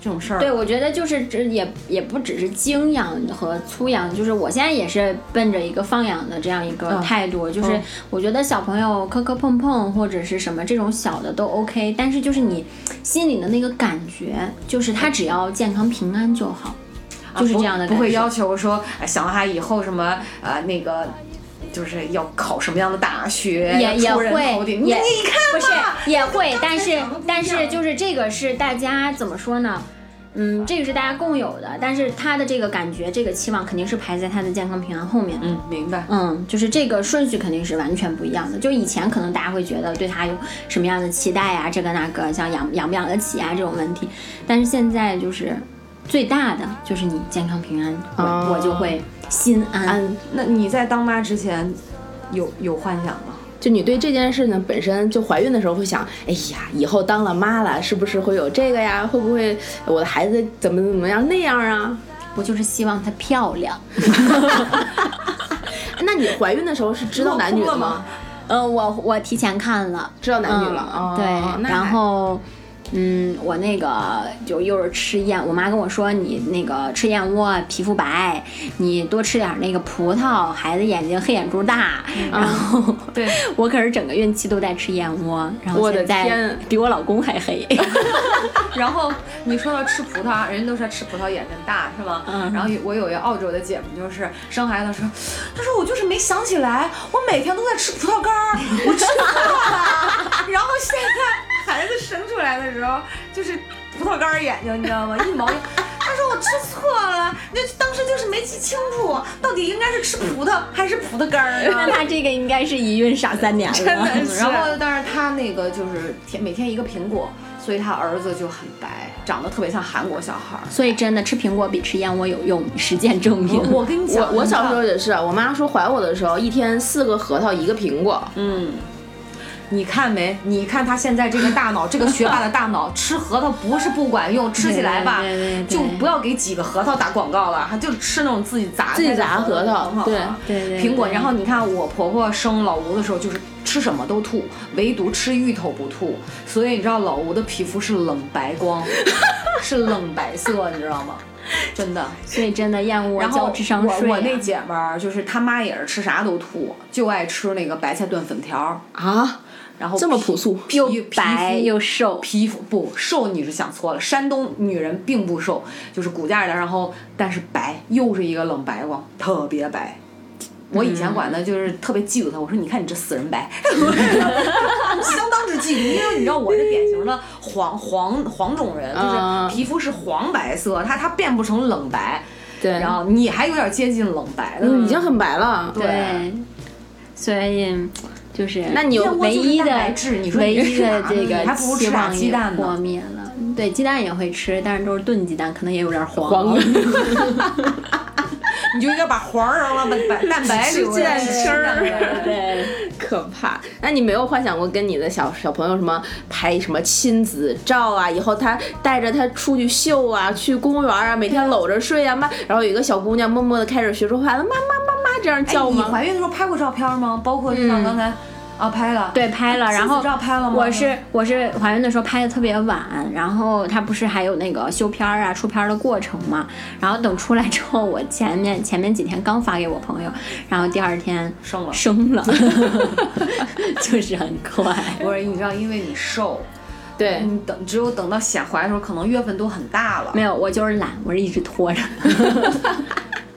这种事儿。对，我觉得就是这也也不只是精养和粗养，就是我现在也是奔着一个放养的这样一个嗯态度，就是嗯我觉得小朋友磕磕碰碰或者是什么这种小的都 OK，但是就是你心里的那个感觉，就是他只要健康平安就好，就是这样的。不会要求说，哎想到他以后什么呃那个。就是要考什么样的大学，也也会也你看不是也会，但是但是就是这个是大家怎么说呢？嗯，这个是大家共有的，但是他的这个感觉、这个期望肯定是排在他的健康平安后面的。嗯，明白。嗯，就是这个顺序肯定是完全不一样的。就以前可能大家会觉得对他有什么样的期待呀、这个那个，像养养不养得起啊这种问题，但是现在就是最大的就是你健康平安，我、哦我就会心安。安那你在当妈之前有有幻想吗？就你对这件事呢，本身就怀孕的时候会想，哎呀，以后当了妈了，是不是会有这个呀？会不会我的孩子怎么怎么样那样啊？我就是希望她漂亮。*laughs* 那你怀孕的时候是知道男女的吗吗？*laughs* 呃，我我提前看了，知道男女嗯了，哦对，然后。嗯，我那个就又是吃燕，我妈跟我说你那个吃燕窝皮肤白，你多吃点那个葡萄，孩子眼睛黑眼珠大。然后对，*laughs* 我可是整个孕期都在吃燕窝，然后我的天比我老公还黑。*laughs* *laughs* 然后你说到吃葡萄，人家都说吃葡萄眼睛大是吗？嗯然后有我有一个澳洲的姐夫，就是生孩子的时候，她说我就是没想起来，我每天都在吃葡萄干儿，我吃错了。然后现在孩子生出来的时候，就是葡萄干眼睛，你知道吗？一毛一。她说说我吃错了，那当时就是没记清楚，到底应该是吃葡萄还是葡萄干儿啊？那他这个应该是一孕傻三年了。*laughs* 然后，但是他那个就是天每天一个苹果，所以他儿子就很白，长得特别像韩国小孩儿。所以真的吃苹果比吃燕窝有用，实践证明。我跟你讲，我我小时候也是，我妈说怀我的时候一天四个核桃一个苹果。嗯。你看没？你看他现在这个大脑，这个学霸的大脑，*laughs* 吃核桃不是不管用，吃起来吧，就不要给几个核桃打广告了，他就吃那种自己砸自己砸核桃，对对苹果。然后你看我婆婆生老吴的时候，就是吃什么都吐，唯独吃芋头不吐，所以你知道老吴的皮肤是冷白光，*laughs* 是冷白色，你知道吗？真的，所以真的厌恶交智商税。我我那姐们儿就是她妈也是吃啥都吐，就爱吃那个白菜炖粉条啊。然后这么朴素，又白又瘦，皮肤不瘦你是想错了。山东女人并不瘦，就是骨架的，然后但是白，又是一个冷白光，特别白。我以前管她就是特别嫉妒她，我说你看你这死人白，*laughs* 相当之嫉妒，因为你知道我是典型的黄黄黄种人，就是皮肤是黄白色，它它变不成冷白。对，然后你还有点接近冷白的，已经很白了。对，所以。就是，那你唯一的唯一的这个希望也破灭了。对，鸡蛋也会吃，但是都是炖鸡蛋，可能也有点黄。*laughs* 你就应该把黄扔了，把蛋白留鸡蛋清儿。对，*laughs* 可怕。那你没有幻想过跟你的小小朋友什么拍什么亲子照啊？以后他带着他出去秀啊，去公园啊，每天搂着睡啊，妈，然后有一个小姑娘默默的开始学说话了，妈妈妈妈这样叫吗？你怀孕的时候拍过照片吗？包括就像刚才。啊，拍了，对，拍了，然后拍了吗？我是我是怀孕的时候拍的特别晚，然后他不是还有那个修片儿啊、出片儿的过程嘛？然后等出来之后，我前面前面几天刚发给我朋友，然后第二天生了，生了，*laughs* 就是很快。不是，你知道，因为你瘦，对你等只有等到显怀的时候，可能月份都很大了。没有，我就是懒，我是一直拖着。*laughs*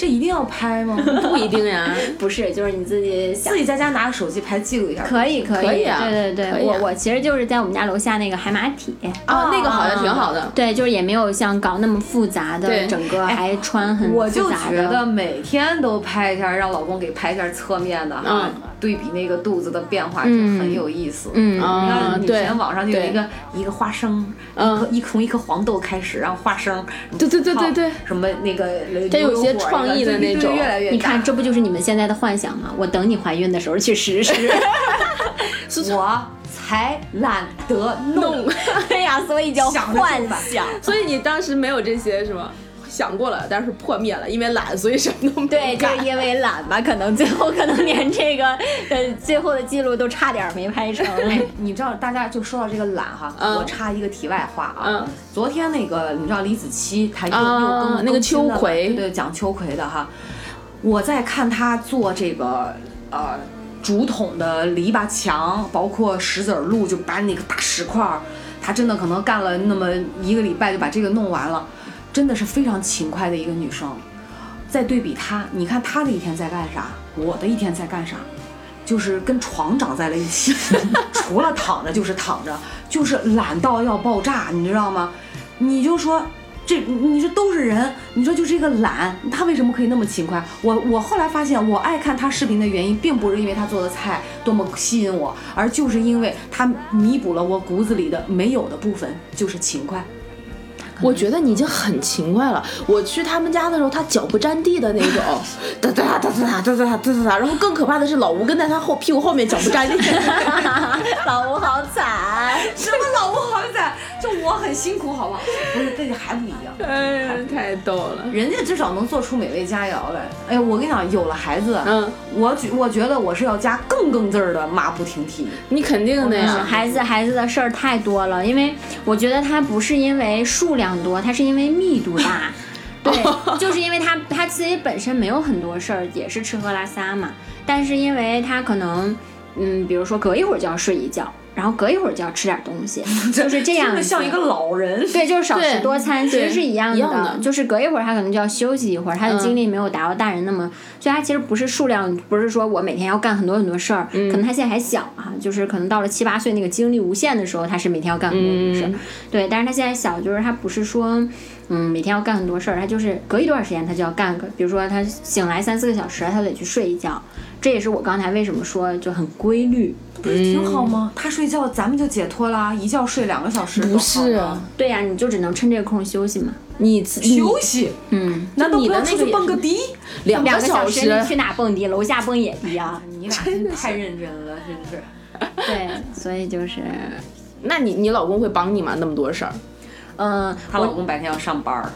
这一定要拍吗？*laughs* 不一定呀，*laughs* 不是，就是你自己自己在家拿个手机拍记录一下。可以，可以，啊，对对对，我我其实就是在我们家楼下那个海马体。哦，那个好像挺好的。对，就是也没有像搞那么复杂的，整个还穿很我就觉得每天都拍一下，让老公给拍一下侧面的哈，对比那个肚子的变化就很有意思。嗯，你看以前网上就有一个一个花生，嗯，一从一颗黄豆开始，然后花生，对对对对对，什么那个它有些创意的那种，你看，这不就是你们现在的幻想吗？我等你怀孕的时候去实施。*laughs* 我才懒得弄，对 *laughs* 呀，所以叫幻想。所以你当时没有这些是吗？想过了，但是破灭了，因为懒，所以什么都没对，就是因为懒吧，可能最后可能连这个 *laughs* 呃最后的记录都差点没拍成。你知道，大家就说到这个懒哈，我插一个题外话啊。昨天那个你知道李子柒，他又又更那个秋葵，对，讲秋葵的哈。我在看他做这个呃竹筒的篱笆墙，包括石子路，就搬那个大石块儿，他真的可能干了那么一个礼拜就把这个弄完了。真的是非常勤快的一个女生，再对比她，你看她的一天在干啥，我的一天在干啥，就是跟床长在了一起，*laughs* 除了躺着就是躺着，就是懒到要爆炸，你知道吗？你就说这，你说都是人，你说就是一个懒，她为什么可以那么勤快？我我后来发现，我爱看她视频的原因，并不是因为她做的菜多么吸引我，而就是因为她弥补了我骨子里的没有的部分，就是勤快。我觉得你已经很勤快了。我去他们家的时候，他脚不沾地的那种，哒 *laughs* 哒哒哒哒哒哒哒哒哒。然后更可怕的是，老吴跟在他后屁股后面脚不沾地。*laughs* 老吴好惨，*laughs* 什么老吴好惨？就我很辛苦，好不好？不是，这个还不一样。哎呀，太逗了，人家至少能做出美味佳肴来。哎呀，我跟你讲，有了孩子，嗯，我觉我觉得我是要加更更字儿的马不停蹄。你肯定的呀，孩子孩子的事儿太多了，因为我觉得他不是因为数量。多，他是因为密度大，*laughs* 对，就是因为他他自己本身没有很多事儿，也是吃喝拉撒嘛。但是因为他可能，嗯，比如说隔一会儿就要睡一觉。然后隔一会儿就要吃点东西，*laughs* 就是这样，像一个老人。对，就是少食多餐，其实是一样的。就是隔一会儿他可能就要休息一会儿，他的精力没有达到大人那么，所以他其实不是数量，不是说我每天要干很多很多事儿。可能他现在还小啊，就是可能到了七八岁那个精力无限的时候，他是每天要干很多很多事儿。对，但是他现在小，就是他不是说。嗯，每天要干很多事儿，他就是隔一段时间他就要干个，比如说他醒来三四个小时，他得去睡一觉。这也是我刚才为什么说就很规律。不是挺好吗？他睡觉，咱们就解脱啦，一觉睡两个小时。不是，对呀，你就只能趁这个空休息嘛。你休息，嗯，难道不要出去蹦个迪？两个小时你去哪蹦迪？楼下蹦野迪啊！你俩真的太认真了，真是。对，所以就是，那你你老公会帮你吗？那么多事儿？嗯，她老公白天要上班儿。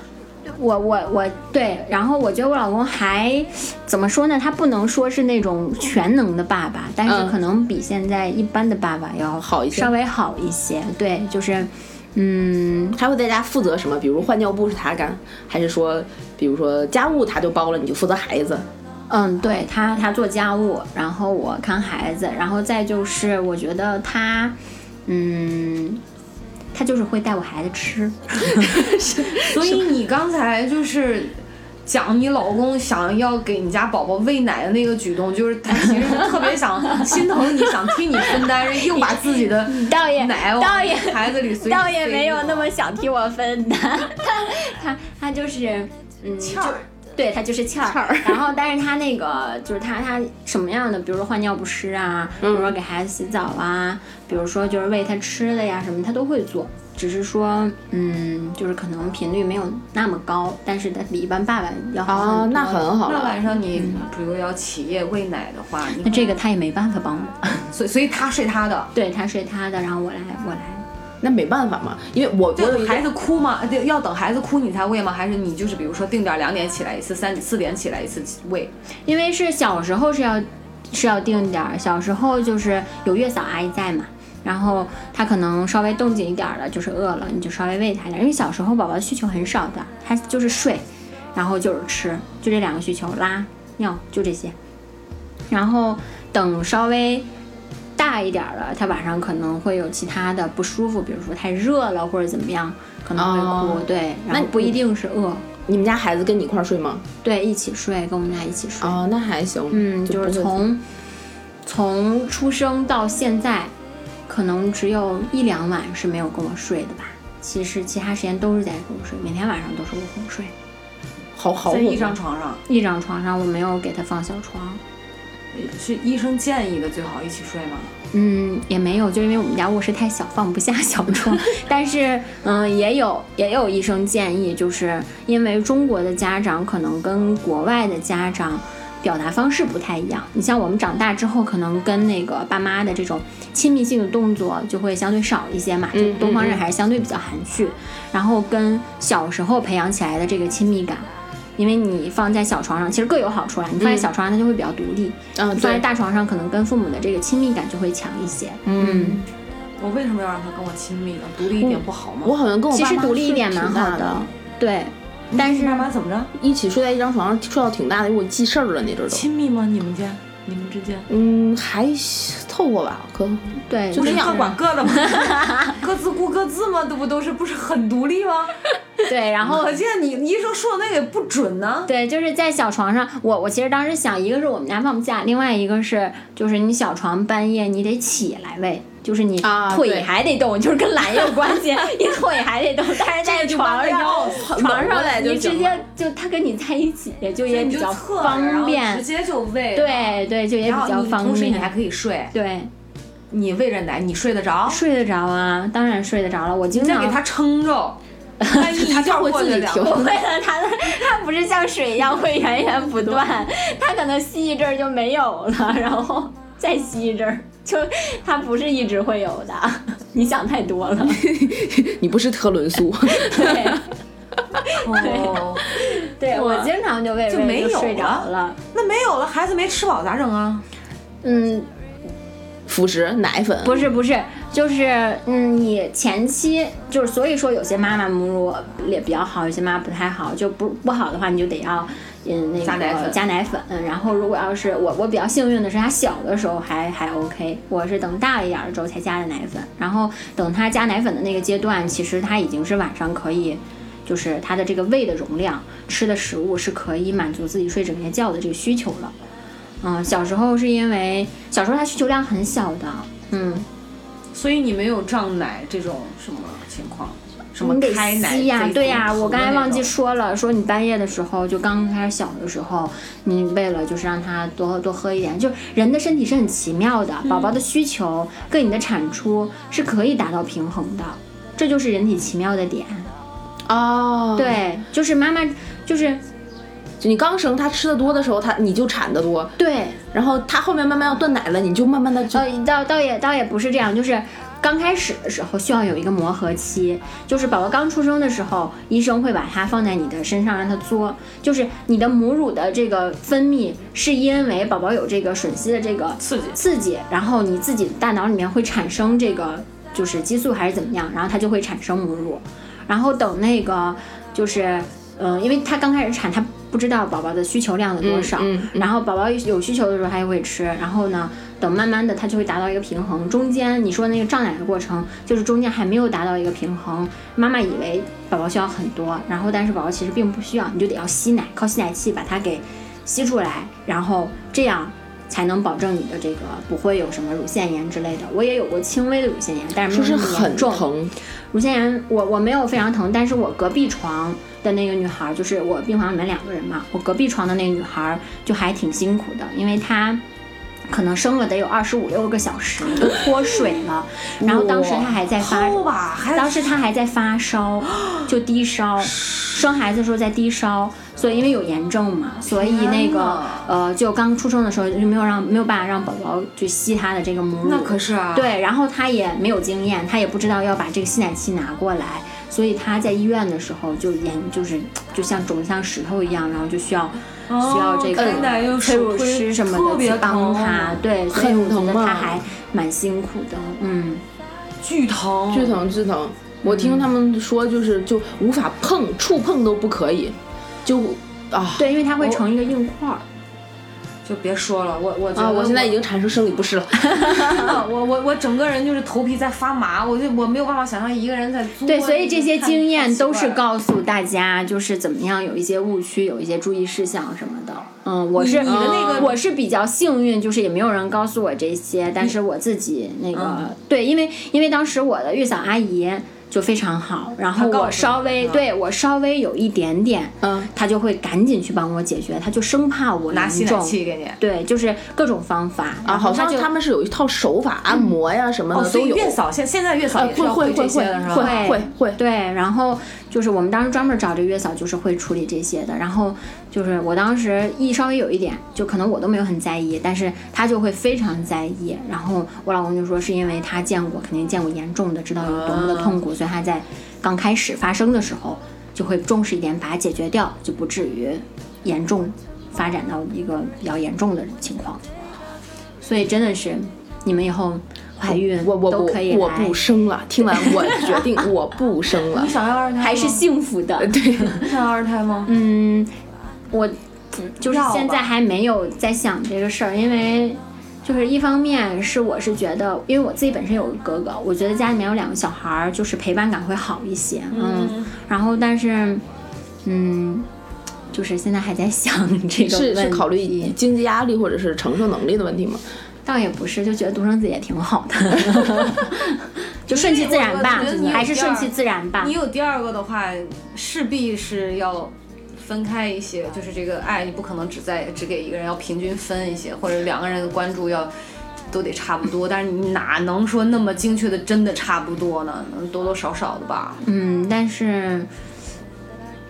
我我我对，然后我觉得我老公还怎么说呢？他不能说是那种全能的爸爸，但是可能比现在一般的爸爸要好一些，稍微好一些。对，就是，嗯，他会在家负责什么？比如换尿布是他干，还是说，比如说家务他就包了，你就负责孩子？嗯，对他他做家务，然后我看孩子，然后再就是我觉得他，嗯。他就是会带我孩子吃，*laughs* 所以你刚才就是讲你老公想要给你家宝宝喂奶的那个举动，就是他其实是特别想心疼你，想替你分担，又把自己的 *laughs* 倒也奶往孩子里随倒也没有那么想替我分担，*laughs* 他他他就是嗯。对他就是欠儿，*laughs* 然后但是他那个就是他他什么样的，比如说换尿不湿啊，比如说给孩子洗澡啊，比如说就是喂他吃的呀什么，他都会做，只是说嗯，就是可能频率没有那么高，但是他比一般爸爸要好很多。那很好。那晚上你比如要起夜喂奶的话，那这个他也没办法帮我，所以所以他睡他的，*laughs* 对他睡他的，然后我来我来。那没办法嘛，因为我我孩子哭吗？要等孩子哭你才喂吗？还是你就是比如说定点两点起来一次，三四点起来一次喂？因为是小时候是要是要定点，小时候就是有月嫂阿姨在嘛，然后他可能稍微动静一点了，就是饿了，你就稍微喂他一点。因为小时候宝宝需求很少的，他就是睡，然后就是吃，就这两个需求，拉尿就这些。然后等稍微。大一点了，他晚上可能会有其他的不舒服，比如说太热了或者怎么样，可能会哭。对，然后不一定是饿。你们家孩子跟你一块睡吗？对，一起睡，跟我们家一起睡。哦，那还行。嗯，就是从从出生到现在，可能只有一两晚是没有跟我睡的吧。其实其他时间都是在跟我睡，每天晚上都是我哄睡。好好在一张床上，一张床上，我没有给他放小床。是医生建议的，最好一起睡吗？嗯，也没有，就因为我们家卧室太小，放不下小床。*laughs* 但是，嗯，也有也有医生建议，就是因为中国的家长可能跟国外的家长表达方式不太一样。你像我们长大之后，可能跟那个爸妈的这种亲密性的动作就会相对少一些嘛。就东方人还是相对比较含蓄，然后跟小时候培养起来的这个亲密感。因为你放在小床上，其实各有好处啊。你放在小床上，它就会比较独立；嗯，放在大床上，可能跟父母的这个亲密感就会强一些。嗯，我为什么要让他跟我亲密呢？独立一点不好吗？我好像跟我其实独立一点蛮好的。对，但是爸妈怎么着？一起睡在一张床上，睡到挺大的，我记事儿了那阵儿都。亲密吗？你们家？你们之间？嗯，还凑合吧，可对，就是各管各的嘛，*laughs* 各自顾各自嘛，这不都是不是很独立吗？对，然后 *laughs* 可见你医生说的那个也不准呢。对，就是在小床上，我我其实当时想，一个是我们家放不下，另外一个是就是你小床半夜你得起来喂，就是你腿还得动，就是跟懒有关系，*laughs* 你腿还得动，但是在床上床上你直接就他跟你在一起，就也比较方便，直接就喂。对对，就也比较方便。同时你还可以睡。对，你喂着奶，你睡得着？睡得着啊，当然睡得着了。我经常给他撑着。*laughs* 他就会自己停。*laughs* 不会的，他他不是像水一样会源源不断，他可能吸一阵儿就没有了，然后再吸一阵儿，就它不是一直会有的。*laughs* 你想太多了，*laughs* 你不是特仑苏。*laughs* 对，对，对我经常就喂喂就睡着了。那没有了，孩子没吃饱咋整啊？嗯。辅食奶粉不是不是，就是嗯，你前期就是所以说有些妈妈母乳也比较好，有些妈妈不太好，就不不好的话你就得要嗯那个加奶粉。然后如果要是我我比较幸运的是他小的时候还还 OK，我是等大一点的时候才加的奶粉。然后等他加奶粉的那个阶段，其实他已经是晚上可以，就是他的这个胃的容量吃的食物是可以满足自己睡整夜觉的这个需求了。嗯，小时候是因为小时候他需求量很小的，嗯，所以你没有胀奶这种什么情况？什么你得开奶吸呀、贼对呀、我刚才忘记说了，说你半夜的时候，就刚开始小的时候，你为了就是让他多多喝一点，就人的身体是很奇妙的，嗯宝宝的需求跟你的产出是可以达到平衡的，这就是人体奇妙的点。哦，，对，就是妈妈，就是就你刚生他吃的多的时候，他你就产的多，对，然后他后面慢慢要断奶了，你就慢慢的就倒倒倒也倒也不是这样，就是刚开始的时候需要有一个磨合期，就是宝宝刚出生的时候，医生会把它放在你的身上让它嘬，就是你的母乳的这个分泌是因为宝宝有这个吮吸的这个刺激刺激，然后你自己大脑里面会产生这个就是激素还是怎么样，然后它就会产生母乳，然后等那个就是。嗯，因为他刚开始产，他不知道宝宝的需求量有多少，嗯嗯然后宝宝有需求的时候，他就会吃，然后呢，等慢慢的他就会达到一个平衡。中间你说那个胀奶的过程，就是中间还没有达到一个平衡，妈妈以为宝宝需要很多，然后但是宝宝其实并不需要，你就得要吸奶，靠吸奶器把它给吸出来，然后这样才能保证你的这个不会有什么乳腺炎之类的。我也有过轻微的乳腺炎，但是没有那么说是很重。疼，乳腺炎我我没有非常疼，但是我隔壁床的那个女孩，就是我病房里面两个人嘛，我隔壁床的那个女孩就还挺辛苦的，因为她可能生了得有二十五六个小时，都脱水了，*laughs* 然后当时她还在发，当时她还在发烧，就低烧，*gasps* 生孩子的时候在低烧，所以因为有炎症嘛，所以那个呃，就刚出生的时候就没有让没有办法让宝宝去吸她的这个母乳，那可是啊，，对，然后她也没有经验，她也不知道要把这个吸奶器拿过来，所以他在医院的时候就眼就是就像肿得像石头一样，然后就需要、需要这个开奶又催乳师什么的去帮他，对，所以很我觉得他还蛮辛苦的，嗯，巨疼，巨疼巨疼。我听他们说，就是就无法碰，触碰都不可以，就啊。对，因为它会成一个硬块儿，就别说了，我我觉啊！得我现在已经产生生理不适了。*laughs* 啊我我我整个人就是头皮在发麻，我就我没有办法想象一个人在租。对，所以这些经验都是。告诉大家，就是怎么样有一些误区，有一些注意事项什么的。嗯，我是你的那个我是比较幸运，就是也没有人告诉我这些，但是我自己那个、嗯对，因为因为当时我的月嫂阿姨就非常好，然后我稍微嗯对我稍微有一点点，嗯，他就会赶紧去帮我解决，他就生怕我拿吸。奶器给你。对，就是各种方法啊，好像他们是有一套手法，按摩呀什么的都有。月嫂现现在月嫂会会会？会会会会，对，然后就是我们当时专门找这个月嫂，就是会处理这些的。然后就是我当时一稍微有一点，就可能我都没有很在意，但是他就会非常在意。然后我老公就说是因为他见过，肯定见过严重的，知道有多么的痛苦，所以他在刚开始发生的时候就会重视一点，把它解决掉，就不至于严重发展到一个比较严重的情况。所以真的是你们以后怀孕我我不都可以来我不生了。听完我决定 *laughs* 我不生了你。想要二胎？还是幸福的。对，你想要二胎吗？嗯，我嗯就是现在还没有在想这个事儿，因为就是一方面是我是觉得，因为我自己本身有个哥哥，我觉得家里面有两个小孩儿，就是陪伴感会好一些。嗯，然后但是嗯。就是现在还在想这个是是考虑题经济压力或者是承受能力的问题吗？倒也不是，就觉得独生子也挺好的，*laughs* 就顺其自然吧我觉得你，还是顺其自然吧你。有第二个的话，势必是要分开一些，就是这个爱，你不可能只在只给一个人，要平均分一些，或者两个人的关注要都得差不多。但是你哪能说那么精确的真的差不多呢？能多多少少的吧。嗯，但是，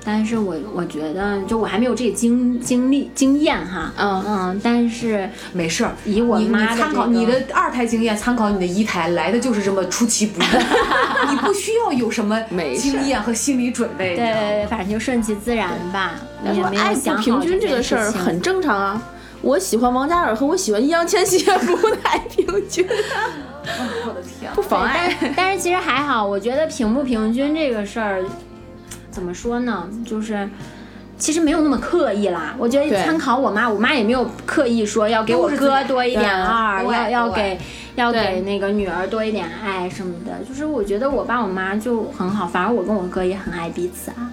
但是我我觉得，就我还没有这个经经历经验哈，嗯嗯，但是没事儿，以我妈参考你的二胎经验，参考你的一胎，来的就是这么出其不意，*laughs* 你不需要有什么没经验和心理准备。你知道吗对，反正就顺其自然吧，也没有不平均这个事儿很正常啊。我喜欢王嘉尔和我喜欢易烊千玺也不太平均，*laughs* 我的天不妨碍。但但是其实还好，我觉得平不平均这个事儿，怎么说呢？就是其实没有那么刻意啦。我觉得参考我妈，我妈也没有刻意说要给我哥多一点对二，要要给要给那个女儿多一点爱什么的。就是我觉得我爸我妈就很好，反而我跟我哥也很爱彼此啊。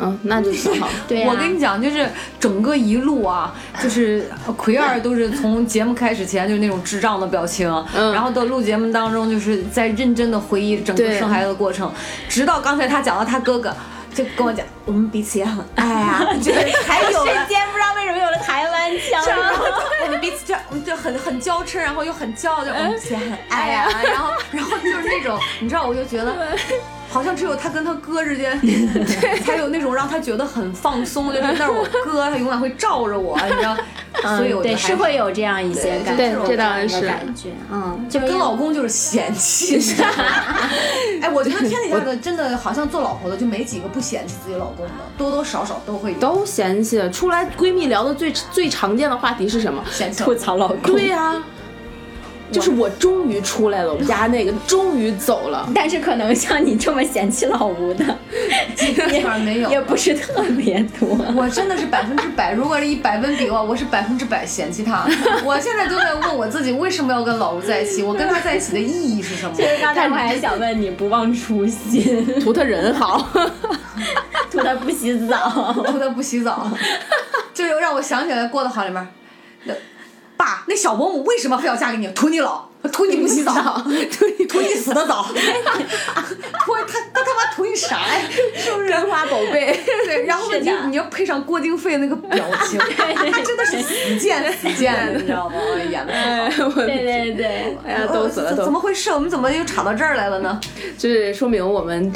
嗯，那就挺好。*laughs* 对呀、我跟你讲，就是整个一路啊，就是奎儿都是从节目开始前就是那种智障的表情，嗯然后到录节目当中就是在认真的回忆整个生孩子的过程，直到刚才他讲到他哥哥，就跟我讲，我们彼此也很爱啊，*laughs* 就是还有了瞬间不知道为什么有了台湾腔，然后我们彼此就就很很娇嗔，然后又很骄傲，就我们彼此也很爱啊，然后然后就是那种，你知道，我就觉得。好像只有他跟他哥之间，才有那种让他觉得很放松，就是那是我哥，他永远会罩着我，你知道，所以我觉还是会有这样一些感对受这当然是的感觉，嗯，就跟老公就是嫌弃？哎，我觉得天底下的真的好像做老婆的就没几个不嫌弃自己老公的，多多少少都会有都嫌弃。出来闺蜜聊的最最常见的话题是什么？嫌弃吐槽老公。对呀、就是我终于出来了，我们家那个终于走了。但是可能像你这么嫌弃老吴的，基本上没有也不是特别多。我真的是百分之百，如果是以百分比的话，我是百分之百嫌弃他。*laughs* 我现在都在问我自己，为什么要跟老吴在一起？我跟他在一起的意义是什么？其实刚才我还想问你，不忘初心，图他人好，*laughs* 图他不洗澡。图他不洗澡，*laughs* 就又让我想起来《过得好》里面，那爸，那小伯母为什么非要嫁给你？图你老，图你不洗澡，图你图你死的早，*laughs* 图他他他妈图你啥呀？*laughs* 是不是？干花宝贝。对，然后问题你要配上郭京飞那个表情，他真的是死贱死贱的，你知道吗？演的。哎，对对对，哎呀，逗死了，怎么回事？我们怎么又吵到这儿来了呢？就是说明我们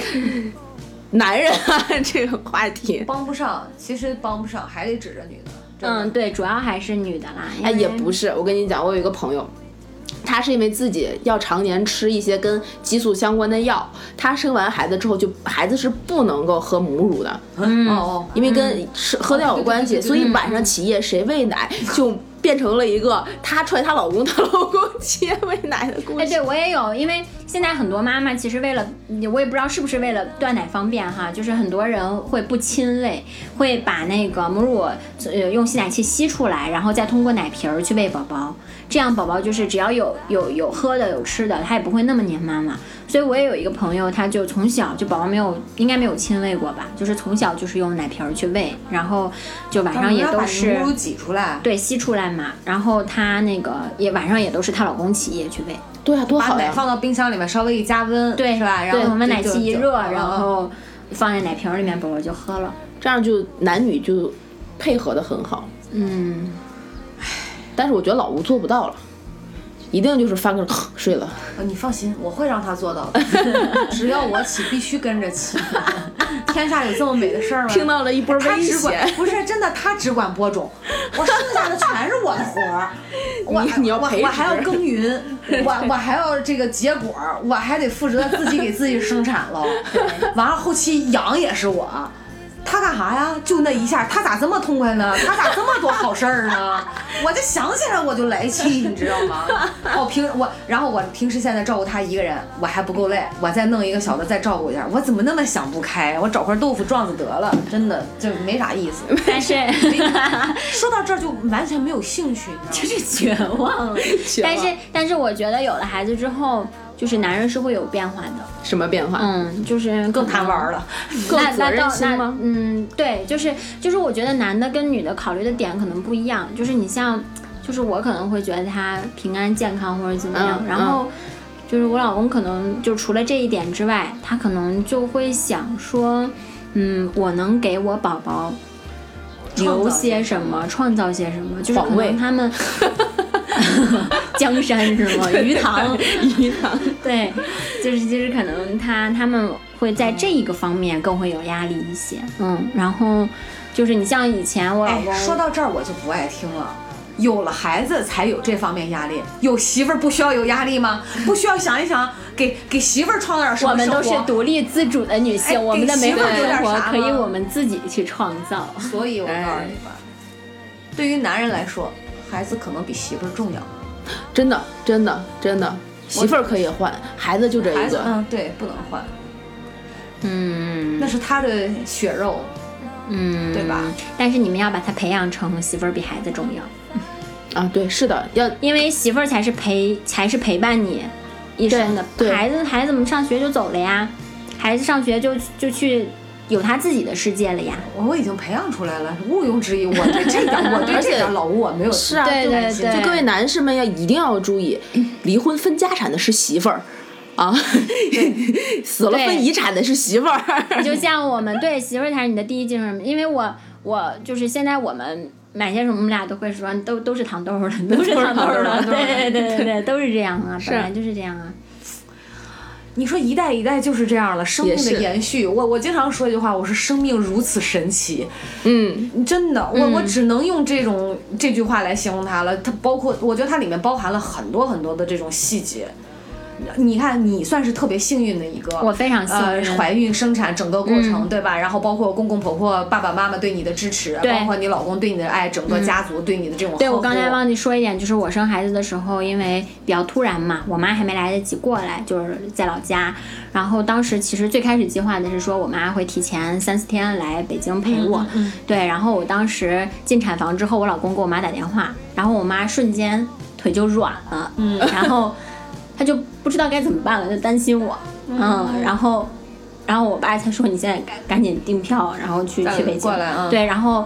男人啊这个话题，帮不上，其实帮不上，还得指着女的。的嗯，对，主要还是女的啦。因哎，也不是，我跟你讲，我有一个朋友。她是因为自己要常年吃一些跟激素相关的药，她生完孩子之后就孩子是不能够喝母乳的，嗯哦，因为跟吃喝掉有关系，对对对对所以晚上起夜谁喂奶就变成了一个她踹她老公，她老公亲喂奶的故哎，事。对我也有，因为现在很多妈妈其实为了，我也不知道是不是为了断奶方便哈，就是很多人会不亲喂，会把那个母乳呃用吸奶器吸出来，然后再通过奶瓶儿去喂宝宝，这样宝宝就是只要有有有喝的有吃的，他也不会那么黏妈妈。所以我也有一个朋友，他就从小就宝宝没有应该没有亲喂过吧，就是从小就是用奶瓶儿去喂，然后就晚上也都是母乳挤出来，对吸出来嘛，然后她那个也晚上也都是她老公起夜去喂。对啊，多好呀！奶放到冰箱里面稍微一加温，对，是吧？然，后我们奶就就气一热，然后放在奶瓶里面，宝宝就喝了。这样就男女就配合的很好。嗯，但是我觉得老吴做不到了，一定就是翻个 *clears throat* 睡了。呃你放心，我会让他做到的。*laughs* 只要我起，必须跟着起。*laughs* 天下有这么美的事儿吗？听到了一波危险，不是真的，他只管播种，我剩下的全是我的活儿。*laughs* 我你你要我我还要耕耘，我我还要这个结果儿，我还得负责自己给自己生产了。完了后期养也是我。他干啥呀？就那一下，他咋这么痛快呢？他咋这么多好事儿呢？*laughs* 我就想起来我就来气，你知道吗？*laughs* 哦，平我，然后我平时现在照顾他一个人，我还不够累，我再弄一个小的再照顾一下，我怎么那么想不开？我找块豆腐撞死得了，真的就没啥意思。*laughs* 但是说到这儿就完全没有兴趣？就是绝望了。但是但是我觉得有了孩子之后，就是男人是会有变化的。什么变化？嗯，就是更贪玩了。更责任心吗？嗯，对，就是就是我觉得男的跟女的考虑的点可能不一样。就是你像，就是我可能会觉得他平安健康或者怎么样，嗯然后。就是我老公可能就除了这一点之外，他可能就会想说，嗯，我能给我宝宝留些什么，创造些什么，就是可能他们 *laughs* *laughs* 江山是吗？鱼塘，鱼塘，*laughs* 对，就是就是可能他他们会在这一个方面更会有压力一些，嗯，然后就是你像以前我老公，哎，说到这儿我就不爱听了。有了孩子才有这方面压力，有媳妇儿不需要有压力吗？*laughs* 不需要想一想，给给媳妇儿创造点什么我们都是独立自主的女性，哎我们的美好生活可以我们自己去创造。所以我告诉你吧，对于男人来说，孩子可能比媳妇儿重要。真的真的真的，媳妇儿可以换，孩子就这一个。孩子嗯，对，不能换，嗯那是他的血肉，嗯，对吧？但是你们要把他培养成媳妇儿比孩子重要，啊，对，是的，要因为媳妇儿才是陪才是陪伴你一生的。孩子孩子们上学就走了呀，孩子上学就就去有他自己的世界了呀。我已经培养出来了，毋庸置疑。我对这点，*laughs* 我对这点老吴我没有。是啊，对对对，就各位男士们要一定要注意，*laughs* 离婚分家产的是媳妇儿。啊，*laughs* 死了分遗产的是媳妇儿。就像我们对媳妇儿才是你的第一继承人，因为我我就是现在我们买些什么，我们俩都会说都都是糖豆的，都是糖豆的，对对对对对，都是这样啊，本来就是这样啊。你说一代一代就是这样了，生命的延续。我我经常说一句话，我说生命如此神奇。嗯，真的，我我只能用这种这句话来形容它了。它包括，我觉得它里面包含了很多很多的这种细节。你看，你算是特别幸运的一个，我非常幸运，怀孕生产整个过程，对吧？然后包括公公婆婆、爸爸妈妈对你的支持，包括你老公对你的爱，整个家族对你的这种。对我刚才忘记说一点，就是我生孩子的时候，因为比较突然嘛，我妈还没来得及过来，就是在老家。然后当时其实最开始计划的是说，我妈会提前三四天来北京陪我。对，然后我当时进产房之后，我老公给我妈打电话，然后我妈瞬间腿就软了，嗯，然后。他就不知道该怎么办了，就担心我，嗯，然后，然后我爸才说你现在赶赶紧订票，然后去去北京过来，对，然后，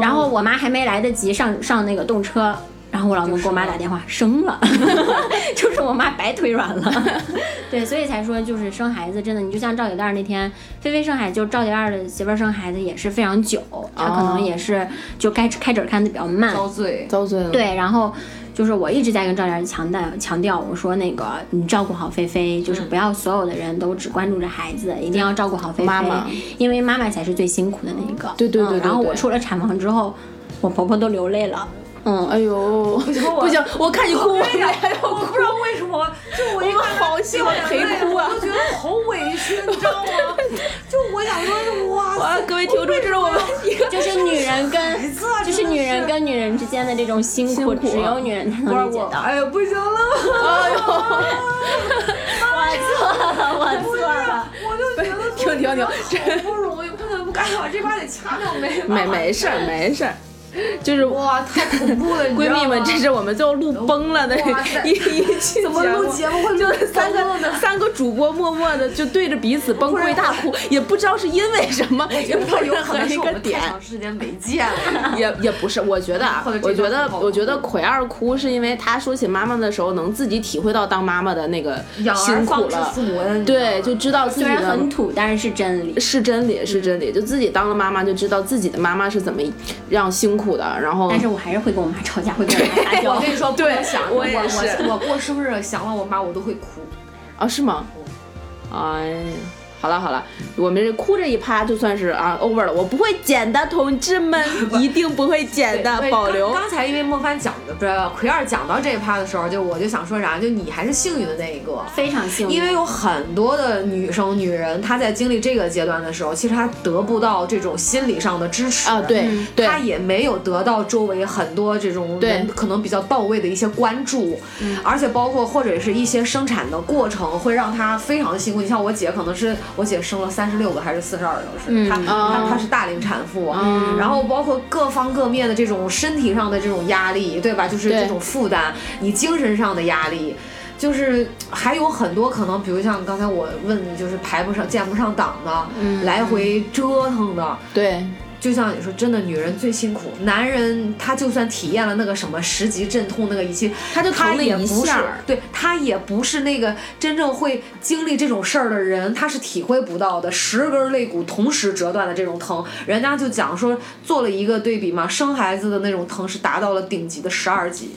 然后我妈还没来得及上上那个动车，然后我老公给我妈打电话生了，*laughs* 就是我妈白腿软了，*laughs* 对，所以才说就是生孩子真的，你就像赵铁蛋那天菲菲生孩子，就赵铁蛋的媳妇生孩子也是非常久，她可能也是就开开诊看的比较慢，遭罪。遭罪了，对，然后。就是我一直在跟赵点强调强调，我说那个你照顾好菲菲，就是不要所有的人都只关注着孩子，一定要照顾好菲菲，妈妈，因为妈妈才是最辛苦的那一个。对对对。然后我出了产房之后，我婆婆都流泪了。嗯，哎呦，不行，我看你哭，*laughs* 我不知道为什么，就我一个好喜欢陪哭啊，我觉得好委屈，你知道吗？就我想说，哇，各位听众，这是我们一个，就是女人跟，就是女人跟女人之间的这种辛苦，只有女人才能理解到。哎呀，不行了，哎呦，*laughs* 我错了，我错了，我就觉得停停停，真不容易，不能不敢把这把得掐掉没？没没事儿，没事儿。*laughs* 就是哇，太恐怖了！闺蜜们，这是我们最后录崩了的一一期怎么录节目会就三个三个主播默默的就对着彼此崩溃大哭，也不知道是因为什么，也不知道任何一个点。长时间没见了，*laughs* 也也不是，我觉得啊，我觉得我觉得葵二哭是因为他说起妈妈的时候，能自己体会到当妈妈的那个辛苦了，对，就知道自己虽然很土，但是是真理，是真理，是真理。就自己当了妈妈，就知道自己的妈妈是怎么让辛苦。的，然后，但是我还是会跟我妈吵架，会跟我妈撒娇。我跟你说，*laughs* 对，想我我我过生日想了我妈，我都会哭。啊，是吗？哎呀。好了好了，我们这哭这一趴就算是啊 over 了。我不会剪的，同志们一定不会剪的，保留。刚才因为莫帆讲的不是奎二讲到这一趴的时候，就我就想说啥，就你还是幸运的那一个，非常幸运。因为有很多的女生、女人，她在经历这个阶段的时候，其实她得不到这种心理上的支持啊，对，她也没有得到周围很多这种人可能比较到位的一些关注，而且包括或者是一些生产的过程会让她非常辛苦。你像我姐可能是。我姐生了三十六个还是四十二个？是她她她是大龄产妇，然后包括各方各面的这种身体上的这种压力，对吧？就是这种负担，你精神上的压力，就是还有很多可能，比如像刚才我问你，就是排不上、见不上档的，来回折腾的，对。就像你说，真的，女人最辛苦。男人他就算体验了那个什么十级阵痛那个仪器，他就他也不是，对他也不是那个真正会经历这种事儿的人，他是体会不到的。十根肋骨同时折断的这种疼，人家就讲说做了一个对比嘛，生孩子的那种疼是达到了顶级的十二级。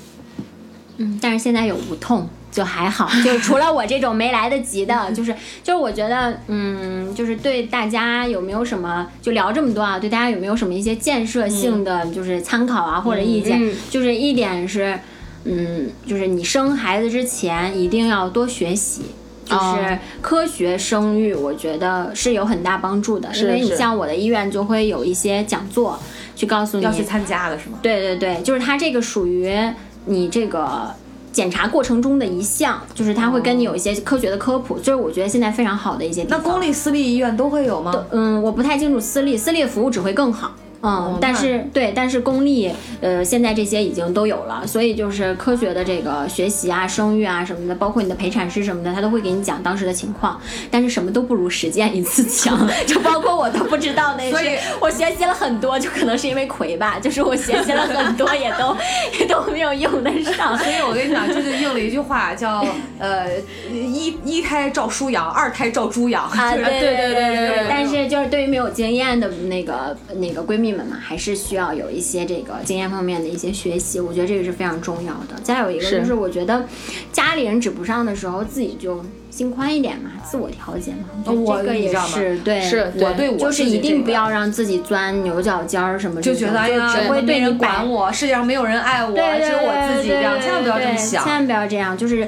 嗯，但是现在有无痛。就还好，就是除了我这种没来得及的，就是就是我觉得，嗯，就是对大家有没有什么就聊这么多啊？对大家有没有什么一些建设性的就是参考啊或者意见？就是一点是，嗯，就是你生孩子之前一定要多学习，就是科学生育，我觉得是有很大帮助的。因为你像我的医院就会有一些讲座，去告诉你要去参加的是吗？对对对，就是它这个属于你这个。检查过程中的一项，就是他会跟你有一些科学的科普，就是我觉得现在非常好的一些。那公立私立医院都会有吗？嗯，我不太清楚私立，私立服务只会更好。嗯，但是对，但是公立呃现在这些已经都有了，所以就是科学的这个学习啊、生育啊什么的，包括你的陪产师什么的，他都会给你讲当时的情况。但是什么都不如实践一次强，*laughs* 就包括我都不知道那，所以我学习了很多，就可能是因为魁吧，就是我学习了很多也都 *laughs* 也都没有用得上。所以我跟你讲，这就应了一句话，叫呃一一胎照书养，二胎照猪养。啊，*laughs* 对对对对对。但是就是对于没有经验的那个那个闺蜜。们嘛，还是需要有一些这个经验方面的一些学习，我觉得这个是非常重要的。再有一个就是，我觉得家里人指不上的时候，自己就心宽一点嘛，自我调节嘛。我这个也是对，是我对我就是一定不要让自己钻牛角尖儿什么，就觉得哎呀，只会对人管我，世界上没有人爱我，只有我自己这样，千万不要这么想，千万不要这样，就是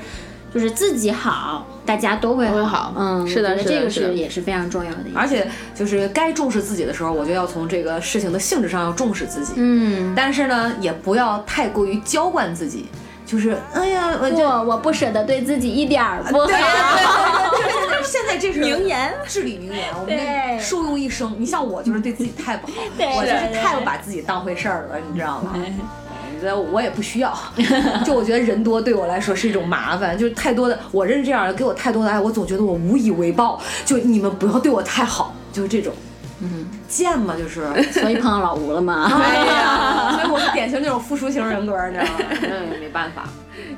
就是自己好。大家都会好，嗯，是的，这个是也是非常重要的。而且就是该重视自己的时候，我就要从这个事情的性质上要重视自己，嗯。但是呢，也不要太过于娇惯自己，就是哎呀，我就我不舍得对自己一点儿不好。就是现在这是名言，至理名言，我们受用一生。你像我就是对自己太不好，我就是太不把自己当回事儿了，你知道吗？我也不需要，*laughs* 就我觉得人多对我来说是一种麻烦，就是太多的我认识这样的给我太多的爱，我总觉得我无以为报。就你们不要对我太好，就是这种，嗯，贱嘛，就是，所以碰到老吴了嘛。*laughs* 哎呀，*laughs* 所以我是典型那种附属型人格，你知道吗？嗯，没办法，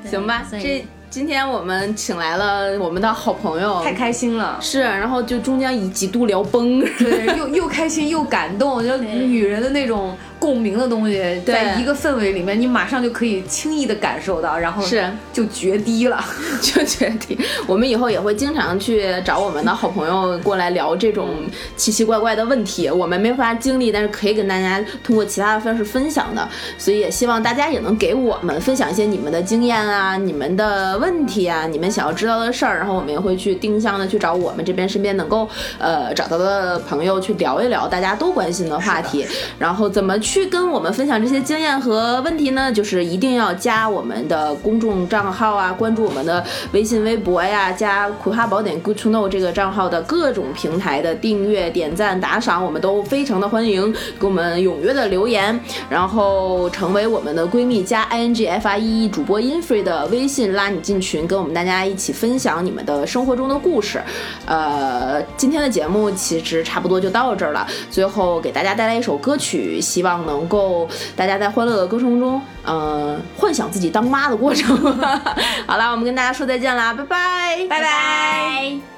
行吧，这。今天我们请来了我们的好朋友，太开心了。是，然后就中间以几度聊崩，对，又又开心又感动，就女人的那种。共鸣的东西，在一个氛围里面，你马上就可以轻易的感受到，然后是就决堤了，*laughs* 就决堤。我们以后也会经常去找我们的好朋友过来聊这种奇奇怪怪的问题，我们没法经历，但是可以跟大家通过其他的方式分享的。所以也希望大家也能给我们分享一些你们的经验啊，你们的问题啊，你们想要知道的事儿，然后我们也会去定向的去找我们这边身边能够呃找到的朋友去聊一聊大家都关心的话题，然后怎么去。去跟我们分享这些经验和问题呢，就是一定要加我们的公众账号啊，关注我们的微信、微博呀，加《葵花宝典 Good to Know》这个账号的各种平台的订阅、点赞、打赏，我们都非常的欢迎，给我们踊跃的留言，然后成为我们的闺蜜，加 i n g f r e e 主播 infree 的微信拉你进群，跟我们大家一起分享你们的生活中的故事。呃，今天的节目其实差不多就到这儿了，最后给大家带来一首歌曲，希望。能够大家在欢乐的歌声中，呃，幻想自己当妈的过程。*laughs* 好了，我们跟大家说再见啦，拜拜，拜拜。